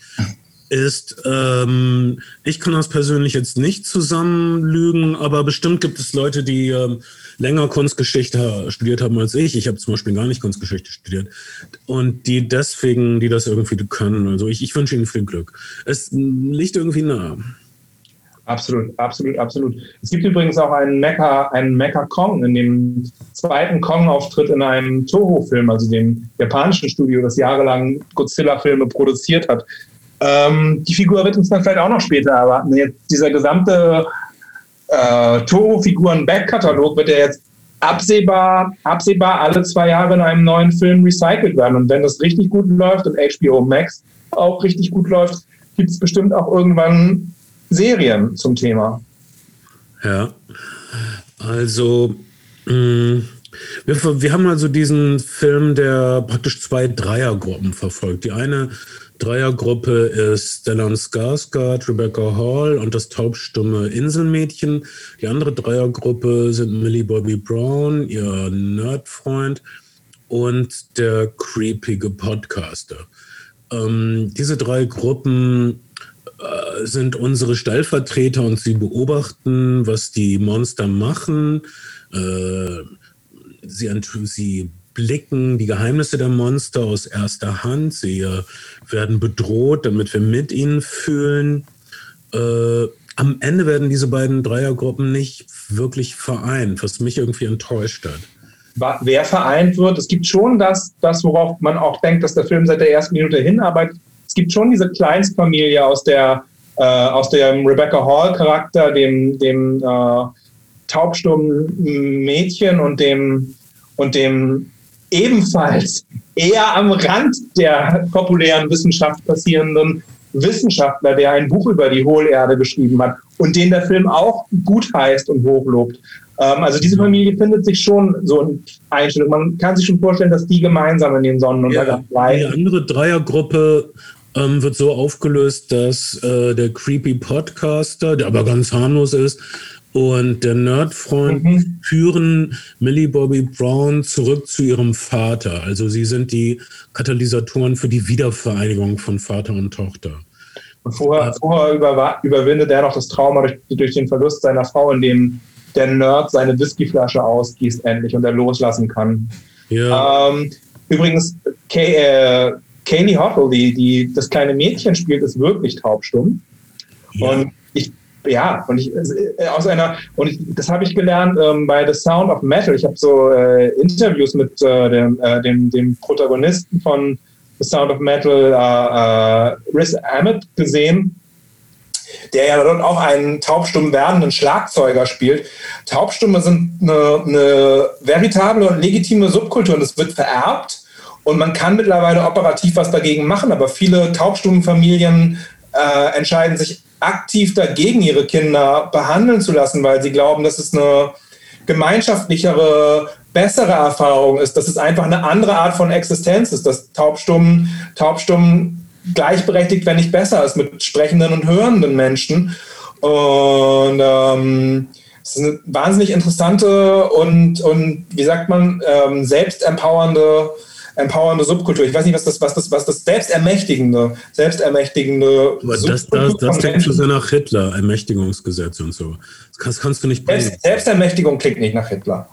ist, ähm, ich kann das persönlich jetzt nicht zusammenlügen, aber bestimmt gibt es Leute, die ähm, länger Kunstgeschichte studiert haben als ich. Ich habe zum Beispiel gar nicht Kunstgeschichte studiert. Und die deswegen, die das irgendwie können. Also ich, ich wünsche ihnen viel Glück. Es liegt irgendwie nah. Absolut, absolut, absolut. Es gibt übrigens auch einen Mecha, einen Mecha Kong in dem zweiten Kong-Auftritt in einem Toho-Film, also dem japanischen Studio, das jahrelang Godzilla-Filme produziert hat. Ähm, die Figur wird uns dann vielleicht auch noch später erwarten. Jetzt dieser gesamte äh, Toho-Figuren-Backkatalog wird ja jetzt absehbar, absehbar alle zwei Jahre in einem neuen Film recycelt werden. Und wenn das richtig gut läuft und HBO Max auch richtig gut läuft, gibt es bestimmt auch irgendwann Serien zum Thema. Ja, also mm, wir, wir haben also diesen Film, der praktisch zwei Dreiergruppen verfolgt. Die eine Dreiergruppe ist Stellan Skarsgård, Rebecca Hall und das taubstumme Inselmädchen. Die andere Dreiergruppe sind Millie Bobby Brown, ihr Nerdfreund und der creepige Podcaster. Ähm, diese drei Gruppen äh, sind unsere Stellvertreter und sie beobachten, was die Monster machen. Äh, sie, sie blicken die Geheimnisse der Monster aus erster Hand. Sie werden bedroht, damit wir mit ihnen fühlen. Äh, am Ende werden diese beiden Dreiergruppen nicht wirklich vereint, was mich irgendwie enttäuscht hat. Wer vereint wird, es gibt schon das, das, worauf man auch denkt, dass der Film seit der ersten Minute hinarbeitet. Es gibt schon diese Kleinstfamilie aus der äh, aus dem Rebecca Hall-Charakter, dem, dem äh, taubstummen Mädchen und dem und dem ebenfalls eher am Rand der populären Wissenschaft passierenden Wissenschaftler, der ein Buch über die Hohlerde geschrieben hat und den der Film auch gut heißt und hochlobt. Ähm, also diese Familie findet sich schon so in Einstellung. Man kann sich schon vorstellen, dass die gemeinsam in den Sonnenuntergang ja, bleiben. Die andere Dreiergruppe ähm, wird so aufgelöst, dass äh, der creepy Podcaster, der aber ganz harmlos ist, und der Nerdfreund mhm. führen Millie Bobby Brown zurück zu ihrem Vater. Also sie sind die Katalysatoren für die Wiedervereinigung von Vater und Tochter. Und vorher, vorher über, überwindet er noch das Trauma durch, durch, den Verlust seiner Frau, indem der Nerd seine Whiskyflasche ausgießt endlich und er loslassen kann. Ja. Ähm, übrigens, Kay, äh, Kaylee Hottle, die, das kleine Mädchen spielt, ist wirklich taubstumm. Ja. Und ja, und ich äh, aus einer, und ich, das habe ich gelernt ähm, bei The Sound of Metal. Ich habe so äh, Interviews mit äh, dem, äh, dem, dem Protagonisten von The Sound of Metal, äh, äh, Riz Ahmed, gesehen, der ja dort auch einen taubstumm werdenden Schlagzeuger spielt. Taubstumme sind eine, eine veritable und legitime Subkultur und es wird vererbt. Und man kann mittlerweile operativ was dagegen machen, aber viele taubstummen Familien äh, entscheiden sich aktiv dagegen, ihre Kinder behandeln zu lassen, weil sie glauben, dass es eine gemeinschaftlichere, bessere Erfahrung ist, dass es einfach eine andere Art von Existenz ist, dass Taubstummen, Taubstummen gleichberechtigt, wenn nicht besser ist, mit sprechenden und hörenden Menschen. Und ähm, es ist eine wahnsinnig interessante und, und wie sagt man, ähm, selbstempowernde empowernde Subkultur. Ich weiß nicht, was das, was das, was das selbstermächtigende, selbstermächtigende. Aber das, das, das klingt schon so nach Hitler, Ermächtigungsgesetz und so. Das kannst, kannst du nicht Selbst, Selbstermächtigung klingt nicht nach Hitler.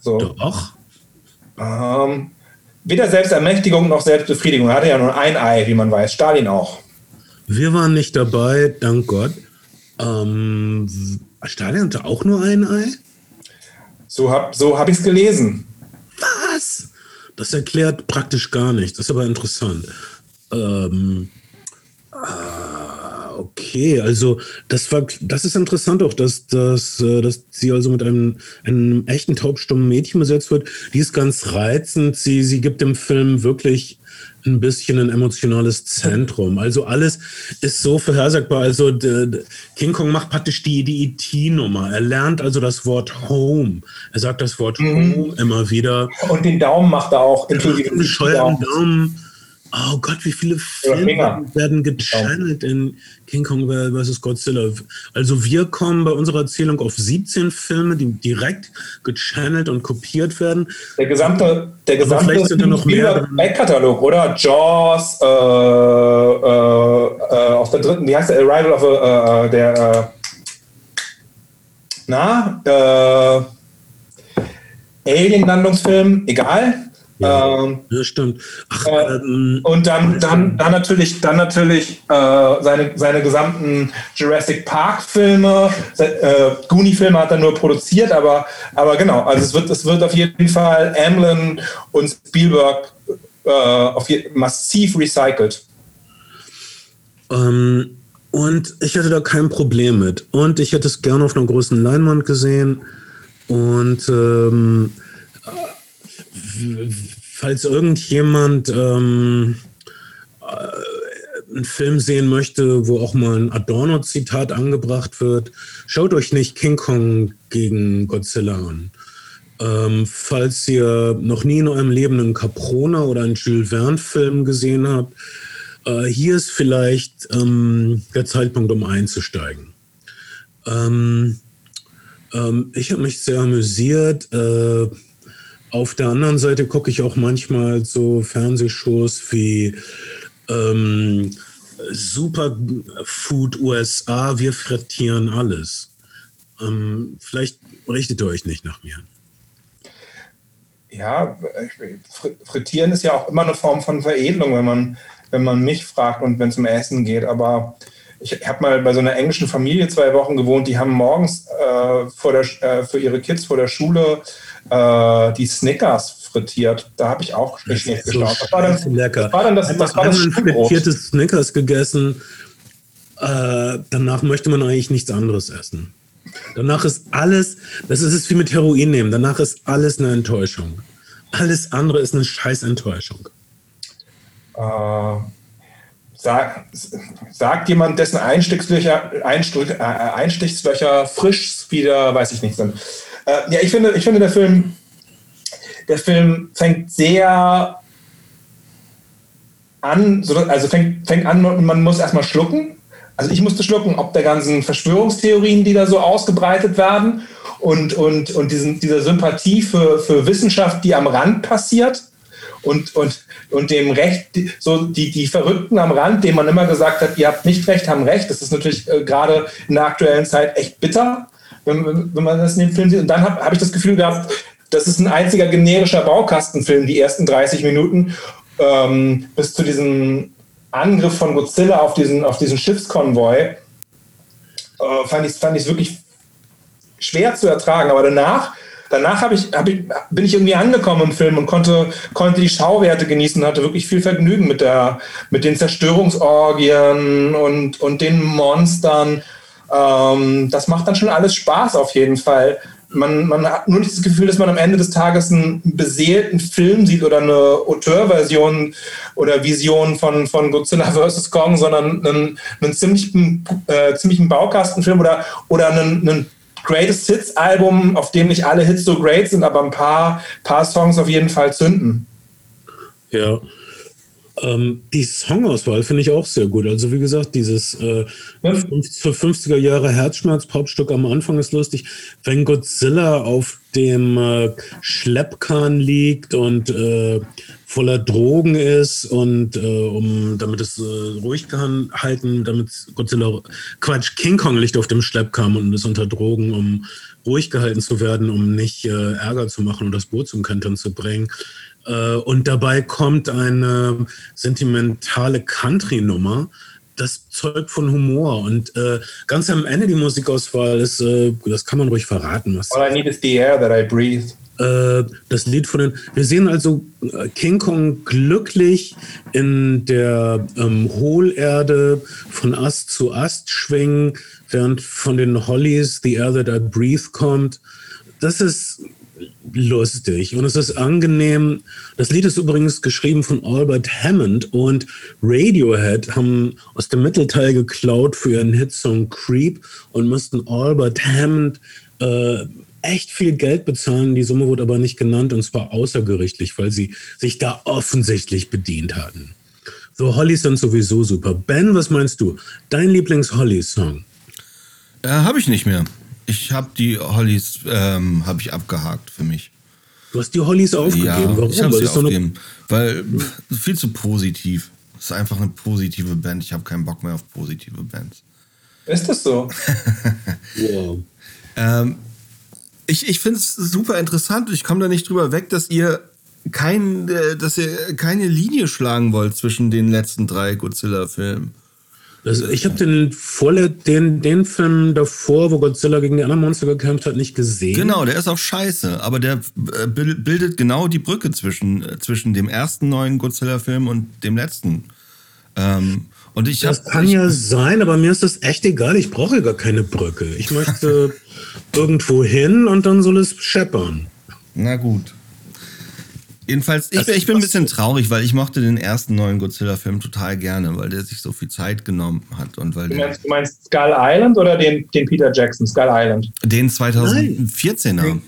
So. Doch. Ähm, weder Selbstermächtigung noch Selbstbefriedigung. Er hatte ja nur ein Ei, wie man weiß. Stalin auch. Wir waren nicht dabei, dank Gott. Ähm, Stalin hatte auch nur ein Ei? So habe so hab ich es gelesen. (laughs) Das erklärt praktisch gar nichts. Ist aber interessant. Ähm, okay, also das war, das ist interessant auch, dass, dass, äh, dass sie also mit einem, einem echten taubstummen Mädchen besetzt wird. Die ist ganz reizend. Sie, sie gibt dem Film wirklich ein bisschen ein emotionales Zentrum. Also alles ist so vorhersagbar. Also King Kong macht praktisch die, die ET-Nummer. Er lernt also das Wort Home. Er sagt das Wort mhm. Home immer wieder. Und den Daumen macht er auch. Inklusive den Daumen. Oh Gott, wie viele Filme werden gechannelt in King Kong vs. Godzilla. Also wir kommen bei unserer Erzählung auf 17 Filme, die direkt gechannelt und kopiert werden. Der gesamte, der gesamte vielleicht sind da noch mehr Backkatalog, oder? Jaws, äh, äh, äh, auf der dritten, wie heißt der? Arrival of a, äh, äh, der, äh, na, Alien-Landungsfilm, egal. Ja, ähm, ja stimmt. Ach, äh, ähm, und dann, dann, dann natürlich, dann natürlich äh, seine, seine gesamten Jurassic Park-Filme, äh, Goonie-Filme hat er nur produziert, aber, aber genau, also es wird, es wird auf jeden Fall Amblin und Spielberg äh, auf je, massiv recycelt. Ähm, und ich hatte da kein Problem mit. Und ich hätte es gerne auf einer großen Leinwand gesehen. Und ähm, falls irgendjemand ähm, äh, einen Film sehen möchte, wo auch mal ein Adorno-Zitat angebracht wird, schaut euch nicht King Kong gegen Godzilla an. Ähm, falls ihr noch nie in eurem Leben einen Caprona oder einen Jules Verne-Film gesehen habt, äh, hier ist vielleicht ähm, der Zeitpunkt, um einzusteigen. Ähm, ähm ich habe mich sehr amüsiert. Äh, auf der anderen Seite gucke ich auch manchmal so Fernsehshows wie ähm, Superfood USA, wir frittieren alles. Ähm, vielleicht richtet ihr euch nicht nach mir. Ja, frittieren ist ja auch immer eine Form von Veredelung, wenn man, wenn man mich fragt und wenn es um Essen geht. Aber ich habe mal bei so einer englischen Familie zwei Wochen gewohnt, die haben morgens äh, vor der, äh, für ihre Kids vor der Schule äh, die Snickers frittiert. Da habe ich auch schlecht so gestaunt. Das war dann, lecker. Das war dann das, das, war das frittiertes Snickers gegessen. Äh, danach möchte man eigentlich nichts anderes essen. Danach ist alles, das ist es wie mit Heroin nehmen, danach ist alles eine Enttäuschung. Alles andere ist eine scheiß Enttäuschung. Äh, sag, sagt jemand, dessen Einstichslöcher, Einstich, äh, Einstichslöcher frisch wieder, weiß ich nicht, sind. Äh, ja, ich finde, ich finde, der Film, der Film fängt sehr an, also fängt, fängt an man muss erstmal schlucken. Also ich musste schlucken, ob der ganzen Verschwörungstheorien, die da so ausgebreitet werden und, und, und diesen, dieser Sympathie für, für Wissenschaft, die am Rand passiert und, und, und dem Recht, so die, die Verrückten am Rand, denen man immer gesagt hat, ihr habt nicht recht, haben recht. Das ist natürlich äh, gerade in der aktuellen Zeit echt bitter wenn, wenn man das in dem Film sieht. Und dann habe hab ich das Gefühl gehabt, das ist ein einziger generischer Baukastenfilm, die ersten 30 Minuten, ähm, bis zu diesem Angriff von Godzilla auf diesen, auf diesen Schiffskonvoi. Äh, fand ich es fand wirklich schwer zu ertragen. Aber danach, danach hab ich, hab ich, bin ich irgendwie angekommen im Film und konnte, konnte die Schauwerte genießen, hatte wirklich viel Vergnügen mit, der, mit den Zerstörungsorgien und, und den Monstern. Ähm, das macht dann schon alles Spaß auf jeden Fall. Man, man hat nur nicht das Gefühl, dass man am Ende des Tages einen beseelten Film sieht oder eine Auteurversion oder Vision von, von Godzilla (laughs) vs. Kong, sondern einen, einen ziemlichen, äh, ziemlichen Baukastenfilm oder, oder einen, einen Greatest Hits Album, auf dem nicht alle Hits so great sind, aber ein paar, paar Songs auf jeden Fall zünden. Ja. Ähm, die Songauswahl finde ich auch sehr gut. Also wie gesagt, dieses äh, ja. 50er Jahre Herzschmerz-Popstück am Anfang ist lustig. Wenn Godzilla auf dem äh, Schleppkahn liegt und äh, voller Drogen ist und äh, um damit es äh, ruhig gehalten, damit Godzilla Quatsch, King Kong liegt auf dem Schleppkahn und ist unter Drogen, um ruhig gehalten zu werden, um nicht äh, Ärger zu machen und das Boot zum Kentern zu bringen. Äh, und dabei kommt eine sentimentale Country-Nummer, das Zeug von Humor. Und äh, ganz am Ende die Musikauswahl ist, äh, das kann man ruhig verraten. Was All I need is the air that I breathe. Äh, das Lied von den. Wir sehen also äh, King Kong glücklich in der ähm, Hohlerde von Ast zu Ast schwingen, während von den Hollies The Air That I Breathe kommt. Das ist lustig und es ist angenehm. Das Lied ist übrigens geschrieben von Albert Hammond und Radiohead haben aus dem Mittelteil geklaut für ihren Hitsong Creep und mussten Albert Hammond äh, echt viel Geld bezahlen. Die Summe wurde aber nicht genannt und zwar außergerichtlich, weil sie sich da offensichtlich bedient hatten. So, Hollys sind sowieso super. Ben, was meinst du? Dein Lieblings-Holly-Song? Äh, habe ich nicht mehr. Ich habe die Hollys ähm, habe ich abgehakt für mich. Du hast die Hollys aufgegeben. Ja, Warum? Ich habe sie aufgegeben, weil (laughs) viel zu positiv. Es ist einfach eine positive Band. Ich habe keinen Bock mehr auf positive Bands. Ist das so? (laughs) wow. ähm, ich ich finde es super interessant. Ich komme da nicht drüber weg, dass ihr kein, äh, dass ihr keine Linie schlagen wollt zwischen den letzten drei Godzilla-Filmen. Also ich habe den, den, den Film davor, wo Godzilla gegen die anderen Monster gekämpft hat, nicht gesehen. Genau, der ist auch scheiße, aber der äh, bildet genau die Brücke zwischen, äh, zwischen dem ersten neuen Godzilla-Film und dem letzten. Ähm, und ich das hab, kann ich, ja sein, aber mir ist das echt egal. Ich brauche gar keine Brücke. Ich möchte (laughs) irgendwo hin und dann soll es scheppern. Na gut. Jedenfalls, ich, ich bin ein bisschen traurig, weil ich mochte den ersten neuen Godzilla-Film total gerne, weil der sich so viel Zeit genommen hat. Und weil du, meinst, du meinst Skull Island oder den, den Peter Jackson, Skull Island? Den 2014er. Nein.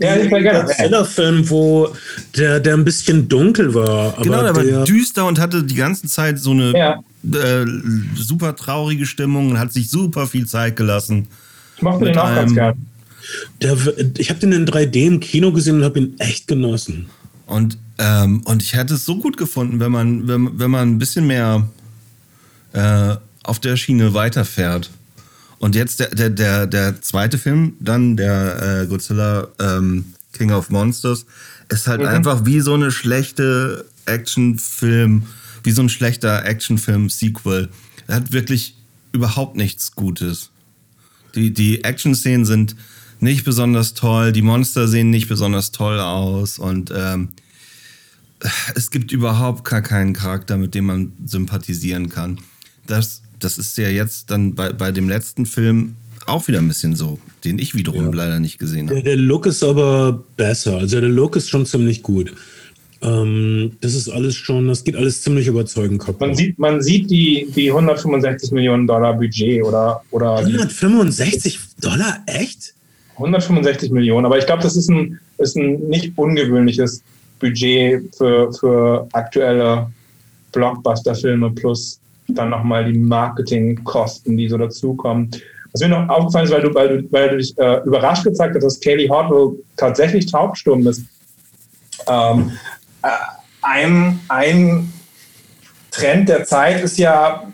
Ja, ich war gerne. Godzilla-Film, wo der, der ein bisschen dunkel war. genau, der, der war düster und hatte die ganze Zeit so eine ja. äh, super traurige Stimmung und hat sich super viel Zeit gelassen. Ich mochte den auch ganz gerne. ich habe den in 3D im Kino gesehen und habe ihn echt genossen. Und, ähm, und ich hätte es so gut gefunden, wenn man, wenn, wenn man ein bisschen mehr äh, auf der Schiene weiterfährt. Und jetzt der, der, der, der zweite Film, dann der äh, Godzilla ähm, King of Monsters, ist halt mhm. einfach wie so eine schlechte Actionfilm, wie so ein schlechter Actionfilm-Sequel. Er hat wirklich überhaupt nichts Gutes. Die, die Action-Szenen sind nicht besonders toll, die Monster sehen nicht besonders toll aus und ähm, es gibt überhaupt gar keinen Charakter, mit dem man sympathisieren kann. Das, das ist ja jetzt dann bei, bei dem letzten Film auch wieder ein bisschen so, den ich wiederum ja. leider nicht gesehen habe. Der, der, Look ist aber besser. Also der Look ist schon ziemlich gut. Ähm, das ist alles schon, das geht alles ziemlich überzeugend kaputt. Man sieht, man sieht die, die 165 Millionen Dollar Budget oder. oder 165 Dollar? Echt? 165 Millionen, aber ich glaube, das ist ein, ist ein nicht ungewöhnliches Budget für, für aktuelle Blockbuster-Filme plus dann nochmal die Marketingkosten, die so dazukommen. Was mir noch aufgefallen ist, weil du, weil du, weil du dich äh, überrascht gezeigt hast, dass Kaylee Hotwell tatsächlich taubstumm ist. Ähm, äh, ein, ein Trend der Zeit ist ja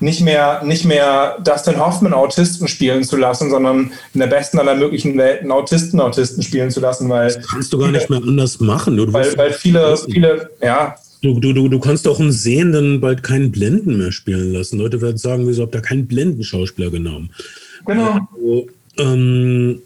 nicht mehr, nicht mehr Dustin Hoffman Autisten spielen zu lassen, sondern in der besten aller möglichen Welten Autisten Autisten spielen zu lassen, weil. Das kannst du gar viele, nicht mehr anders machen. Du, weil, weil viele, viele, ja. Du, du, du, du kannst auch einen Sehenden bald keinen Blinden mehr spielen lassen. Leute werden sagen, wieso habt ihr keinen blinden Schauspieler genommen? Genau. Also, ähm,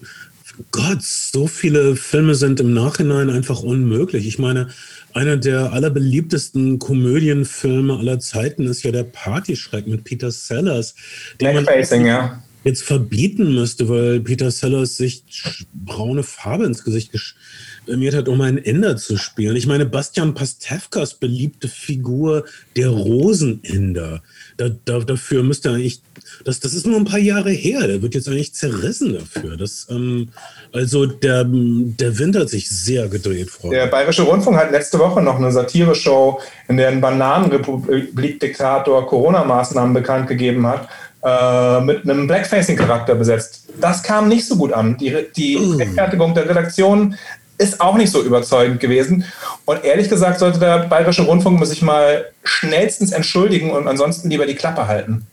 Gott, so viele Filme sind im Nachhinein einfach unmöglich. Ich meine, einer der allerbeliebtesten Komödienfilme aller Zeiten ist ja der Partyschreck mit Peter Sellers. Den man ja. jetzt verbieten müsste, weil Peter Sellers sich braune Farbe ins Gesicht mir hat, um einen Inder zu spielen. Ich meine, Bastian Pastewkas beliebte Figur, der Roseninder. Da, da, dafür müsste eigentlich, das, das ist nur ein paar Jahre her, der wird jetzt eigentlich zerrissen dafür. Das, ähm, also der, der Wind hat sich sehr gedreht, Freunde. Der Bayerische Rundfunk hat letzte Woche noch eine Satire-Show, in der ein Bananenrepublik-Diktator Corona-Maßnahmen bekannt gegeben hat äh, mit einem Blackfacing-Charakter besetzt. Das kam nicht so gut an. Die, die uh. Rechtfertigung der Redaktion ist auch nicht so überzeugend gewesen. Und ehrlich gesagt sollte der Bayerische Rundfunk sich mal schnellstens entschuldigen und ansonsten lieber die Klappe halten.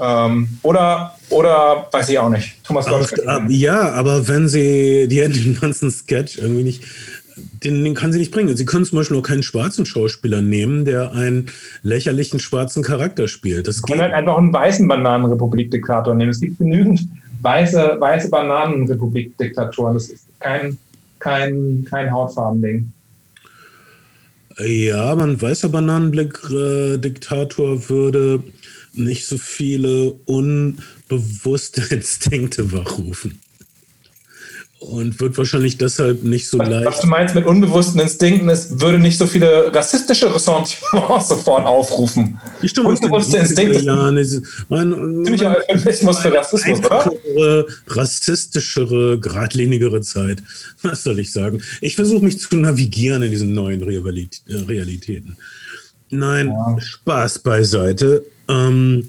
Ähm, oder, oder weiß ich auch nicht. Thomas Gottschalk. Ja, aber wenn sie die, den ganzen Sketch irgendwie nicht den, den kann sie nicht bringen. Sie können zum Beispiel auch keinen schwarzen Schauspieler nehmen, der einen lächerlichen schwarzen Charakter spielt. Das kann halt einfach einen weißen Bananenrepublik-Diktator nehmen. Es gibt genügend weiße, weiße Bananenrepublik-Diktatoren. Das ist kein, kein, kein Hautfarbending. Ja, aber ein weißer Bananenblick-Diktator würde nicht so viele unbewusste (laughs) Instinkte wachrufen und wird wahrscheinlich deshalb nicht so was, leicht. Was du meinst mit unbewussten Instinkten ist, würde nicht so viele rassistische Ressentiments (laughs) sofort aufrufen. Die Stimme Unbewusste Instinkte. Ja, Ziemlicher Euphemismus für Rassismus, oder? Rassistischere, geradlinigere Zeit. (laughs) Was soll ich sagen? Ich versuche mich zu navigieren in diesen neuen Realitäten. Nein, ja. Spaß beiseite. Ähm,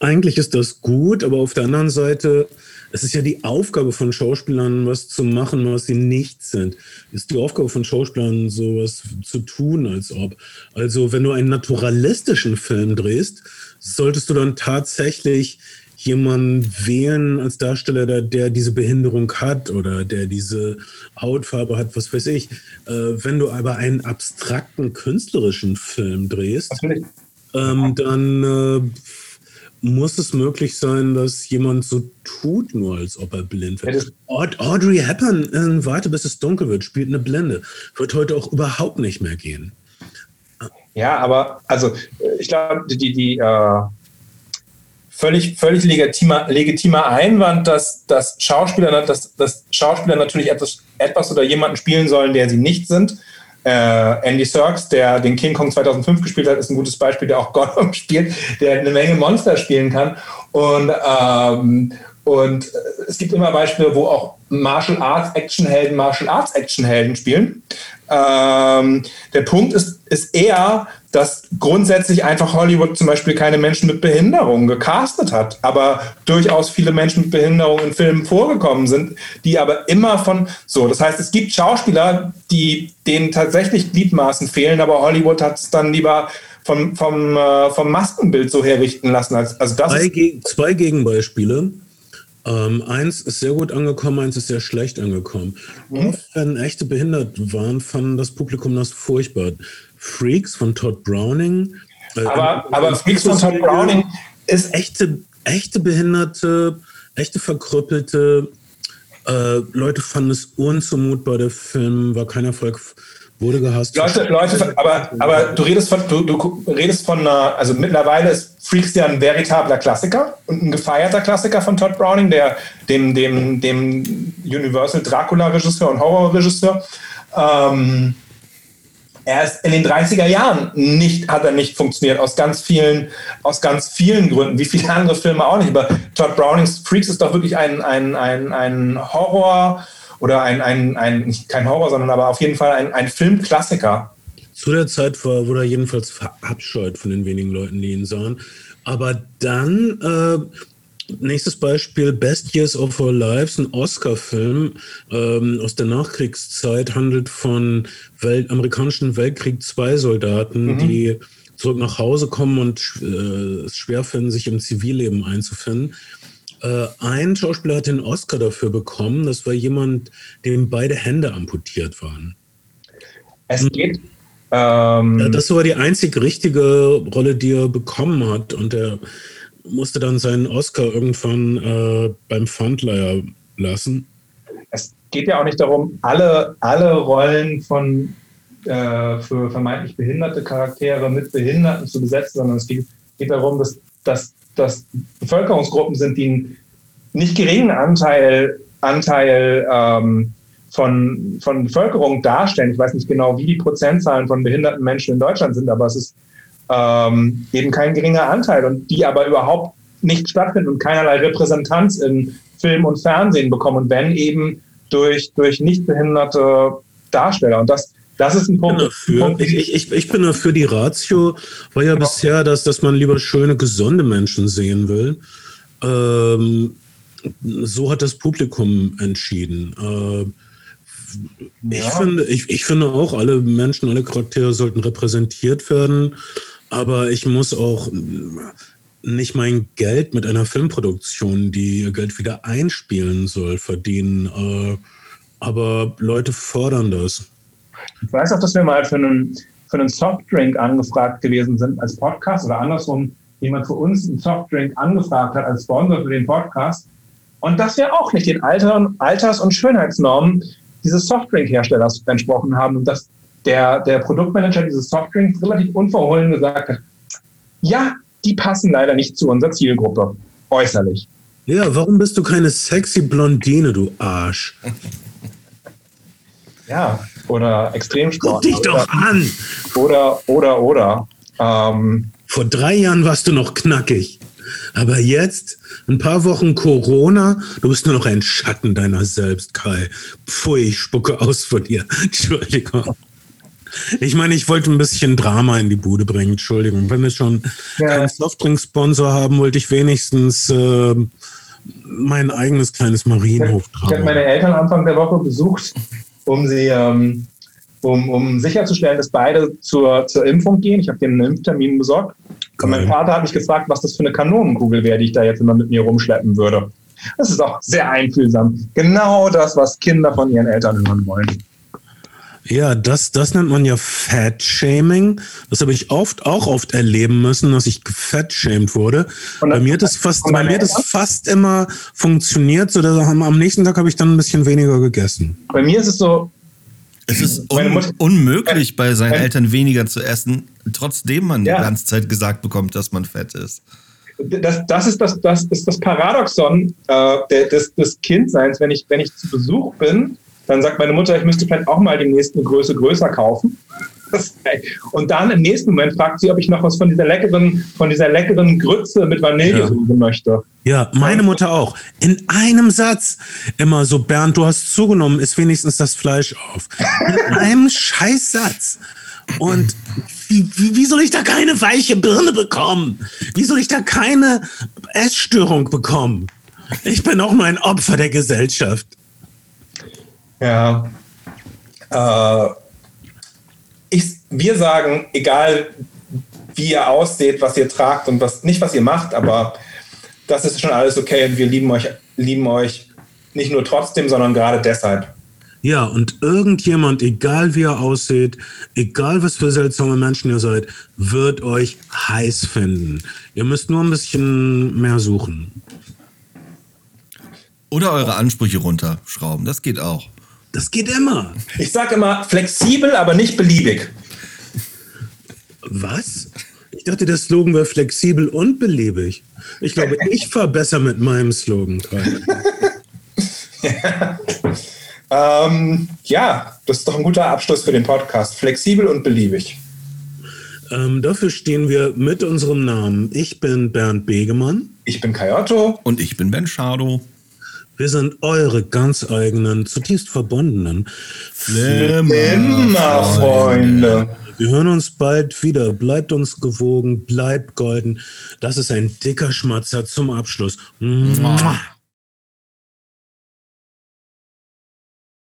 eigentlich ist das gut, aber auf der anderen Seite es ist ja die Aufgabe von Schauspielern, was zu machen, was sie nicht sind. Ist die Aufgabe von Schauspielern, sowas zu tun, als ob. Also, wenn du einen naturalistischen Film drehst, solltest du dann tatsächlich jemanden wählen als Darsteller, der, der, diese Behinderung hat oder der diese Hautfarbe hat, was weiß ich. Äh, wenn du aber einen abstrakten künstlerischen Film drehst, ähm, dann äh, muss es möglich sein, dass jemand so tut, nur als ob er blind wird. Audrey Hepburn in Warte, bis es dunkel wird, spielt eine Blinde. Wird heute auch überhaupt nicht mehr gehen. Ja, aber also ich glaube, die, die äh, völlig, völlig legitimer, legitimer Einwand, dass, dass, Schauspieler, dass, dass Schauspieler natürlich etwas, etwas oder jemanden spielen sollen, der sie nicht sind äh, Andy Serkis, der den King Kong 2005 gespielt hat, ist ein gutes Beispiel, der auch (laughs) Gollum spielt, der eine Menge Monster spielen kann. Und, ähm, und es gibt immer Beispiele, wo auch Martial Arts Actionhelden Martial Arts Actionhelden spielen. Ähm, der Punkt ist, ist eher, dass grundsätzlich einfach Hollywood zum Beispiel keine Menschen mit Behinderung gecastet hat, aber durchaus viele Menschen mit Behinderung in Filmen vorgekommen sind, die aber immer von so. Das heißt, es gibt Schauspieler, die denen tatsächlich Gliedmaßen fehlen, aber Hollywood hat es dann lieber vom, vom, äh, vom Maskenbild so herrichten lassen. Als, also das zwei, Geg zwei Gegenbeispiele. Ähm, eins ist sehr gut angekommen, eins ist sehr schlecht angekommen. Mhm. Oft, wenn echte behindert waren, fanden das Publikum das furchtbar. Freaks von Todd Browning. Äh, aber, aber Freaks von Todd Browning ist echte, echte Behinderte, echte Verkrüppelte. Äh, Leute fanden es unzumutbar, der Film war kein Erfolg wurde gehasst. Leute, Leute, aber, aber du redest von, du, du redest von einer, also mittlerweile ist Freaks ja ein veritabler Klassiker und ein gefeierter Klassiker von Todd Browning, der dem, dem, dem Universal Dracula-Regisseur und Horror-Regisseur. Ähm, er ist in den 30er Jahren nicht, hat er nicht funktioniert, aus ganz vielen, aus ganz vielen Gründen, wie viele andere Filme auch nicht. Aber Todd Brownings Freaks ist doch wirklich ein, ein, ein, ein Horror- oder ein, ein, ein, kein Horror, sondern aber auf jeden Fall ein, ein Filmklassiker. Zu der Zeit wurde er jedenfalls verabscheut von den wenigen Leuten, die ihn sahen. Aber dann, äh, nächstes Beispiel, Best Years of Our Lives, ein Oscar-Film ähm, aus der Nachkriegszeit, handelt von Welt, amerikanischen Weltkrieg zwei Soldaten, mhm. die zurück nach Hause kommen und äh, es schwer finden, sich im Zivilleben einzufinden. Äh, ein Schauspieler hat den Oscar dafür bekommen. Das war jemand, dem beide Hände amputiert waren. Es hm. geht. Ähm das war die einzig richtige Rolle, die er bekommen hat. Und er musste dann seinen Oscar irgendwann äh, beim Pfandleier lassen. Es geht ja auch nicht darum, alle, alle Rollen von äh, für vermeintlich behinderte Charaktere mit Behinderten zu besetzen, sondern es geht, geht darum, dass, dass dass Bevölkerungsgruppen sind, die einen nicht geringen Anteil, Anteil ähm, von, von Bevölkerung darstellen. Ich weiß nicht genau, wie die Prozentzahlen von behinderten Menschen in Deutschland sind, aber es ist ähm, eben kein geringer Anteil und die aber überhaupt nicht stattfinden und keinerlei Repräsentanz in Film und Fernsehen bekommen und wenn eben durch, durch nicht behinderte Darsteller. Und das, das ist ein Punkt. Punkt ich, ich, ich bin dafür, die Ratio war ja genau. bisher, dass, dass man lieber schöne, gesunde Menschen sehen will. Ähm, so hat das Publikum entschieden. Äh, ich, ja. finde, ich, ich finde auch, alle Menschen, alle Charaktere sollten repräsentiert werden. Aber ich muss auch nicht mein Geld mit einer Filmproduktion, die ihr Geld wieder einspielen soll, verdienen. Äh, aber Leute fordern das. Ich weiß auch, dass wir mal für einen, für einen Softdrink angefragt gewesen sind als Podcast oder andersrum, jemand für uns einen Softdrink angefragt hat als Sponsor für den Podcast. Und dass wir auch nicht den Alter, Alters- und Schönheitsnormen dieses Softdrink-Herstellers entsprochen haben und dass der, der Produktmanager dieses Softdrinks relativ unverhohlen gesagt hat, ja, die passen leider nicht zu unserer Zielgruppe, äußerlich. Ja, warum bist du keine sexy Blondine, du Arsch? (laughs) Ja, oder Extremsport. Guck dich doch an! Oder, oder, oder. Ähm, Vor drei Jahren warst du noch knackig. Aber jetzt, ein paar Wochen Corona, du bist nur noch ein Schatten deiner selbst, Kai. Pfui, ich spucke aus vor dir. (laughs) Entschuldigung. Ich meine, ich wollte ein bisschen Drama in die Bude bringen. Entschuldigung. Wenn wir schon ja. einen Softdrink-Sponsor haben, wollte ich wenigstens äh, mein eigenes kleines Marienhof tragen. Ich habe meine Eltern Anfang der Woche besucht, um sie, ähm, um, um sicherzustellen, dass beide zur, zur Impfung gehen. Ich habe denen einen Impftermin besorgt. Und mein Vater hat mich gefragt, was das für eine Kanonenkugel wäre, die ich da jetzt immer mit mir rumschleppen würde. Das ist auch sehr einfühlsam. Genau das, was Kinder von ihren Eltern hören wollen. Ja, das, das nennt man ja Fat-Shaming. Das habe ich oft auch oft erleben müssen, dass ich gefat-shamed wurde. bei mir hat es fast, bei mir hat es fast immer funktioniert, so dass am nächsten Tag habe ich dann ein bisschen weniger gegessen. Bei mir ist es so. Es ist un unmöglich, bei seinen Eltern weniger zu essen, trotzdem man ja. die ganze Zeit gesagt bekommt, dass man fett ist. Das, das, ist, das, das ist das Paradoxon äh, des, des Kindseins, wenn ich, wenn ich zu Besuch bin dann sagt meine Mutter, ich müsste vielleicht auch mal demnächst eine Größe größer kaufen. (laughs) Und dann im nächsten Moment fragt sie, ob ich noch was von dieser leckeren, von dieser leckeren Grütze mit Vanillesoße ja. möchte. Ja, meine Mutter auch. In einem Satz immer so, Bernd, du hast zugenommen, ist wenigstens das Fleisch auf. In (laughs) einem Scheißsatz. Und wie, wie, wie soll ich da keine weiche Birne bekommen? Wie soll ich da keine Essstörung bekommen? Ich bin auch nur ein Opfer der Gesellschaft. Ja. Äh, ich, wir sagen, egal wie ihr ausseht, was ihr tragt und was nicht was ihr macht, aber das ist schon alles okay und wir lieben euch, lieben euch nicht nur trotzdem, sondern gerade deshalb. Ja, und irgendjemand, egal wie er aussieht, egal was für seltsame Menschen ihr seid, wird euch heiß finden. Ihr müsst nur ein bisschen mehr suchen. Oder eure Ansprüche runterschrauben, das geht auch. Das geht immer. Ich sage immer flexibel, aber nicht beliebig. Was? Ich dachte, der Slogan wäre flexibel und beliebig. Ich glaube, (laughs) ich fahre besser mit meinem Slogan. ja. (laughs) Ähm, ja, das ist doch ein guter Abschluss für den Podcast. Flexibel und beliebig. Ähm, dafür stehen wir mit unserem Namen. Ich bin Bernd Begemann. Ich bin Kai Otto. Und ich bin Ben Schado. Wir sind eure ganz eigenen, zutiefst verbundenen Flimmerfreunde. Wir hören uns bald wieder. Bleibt uns gewogen, bleibt golden. Das ist ein dicker Schmatzer zum Abschluss. Mua.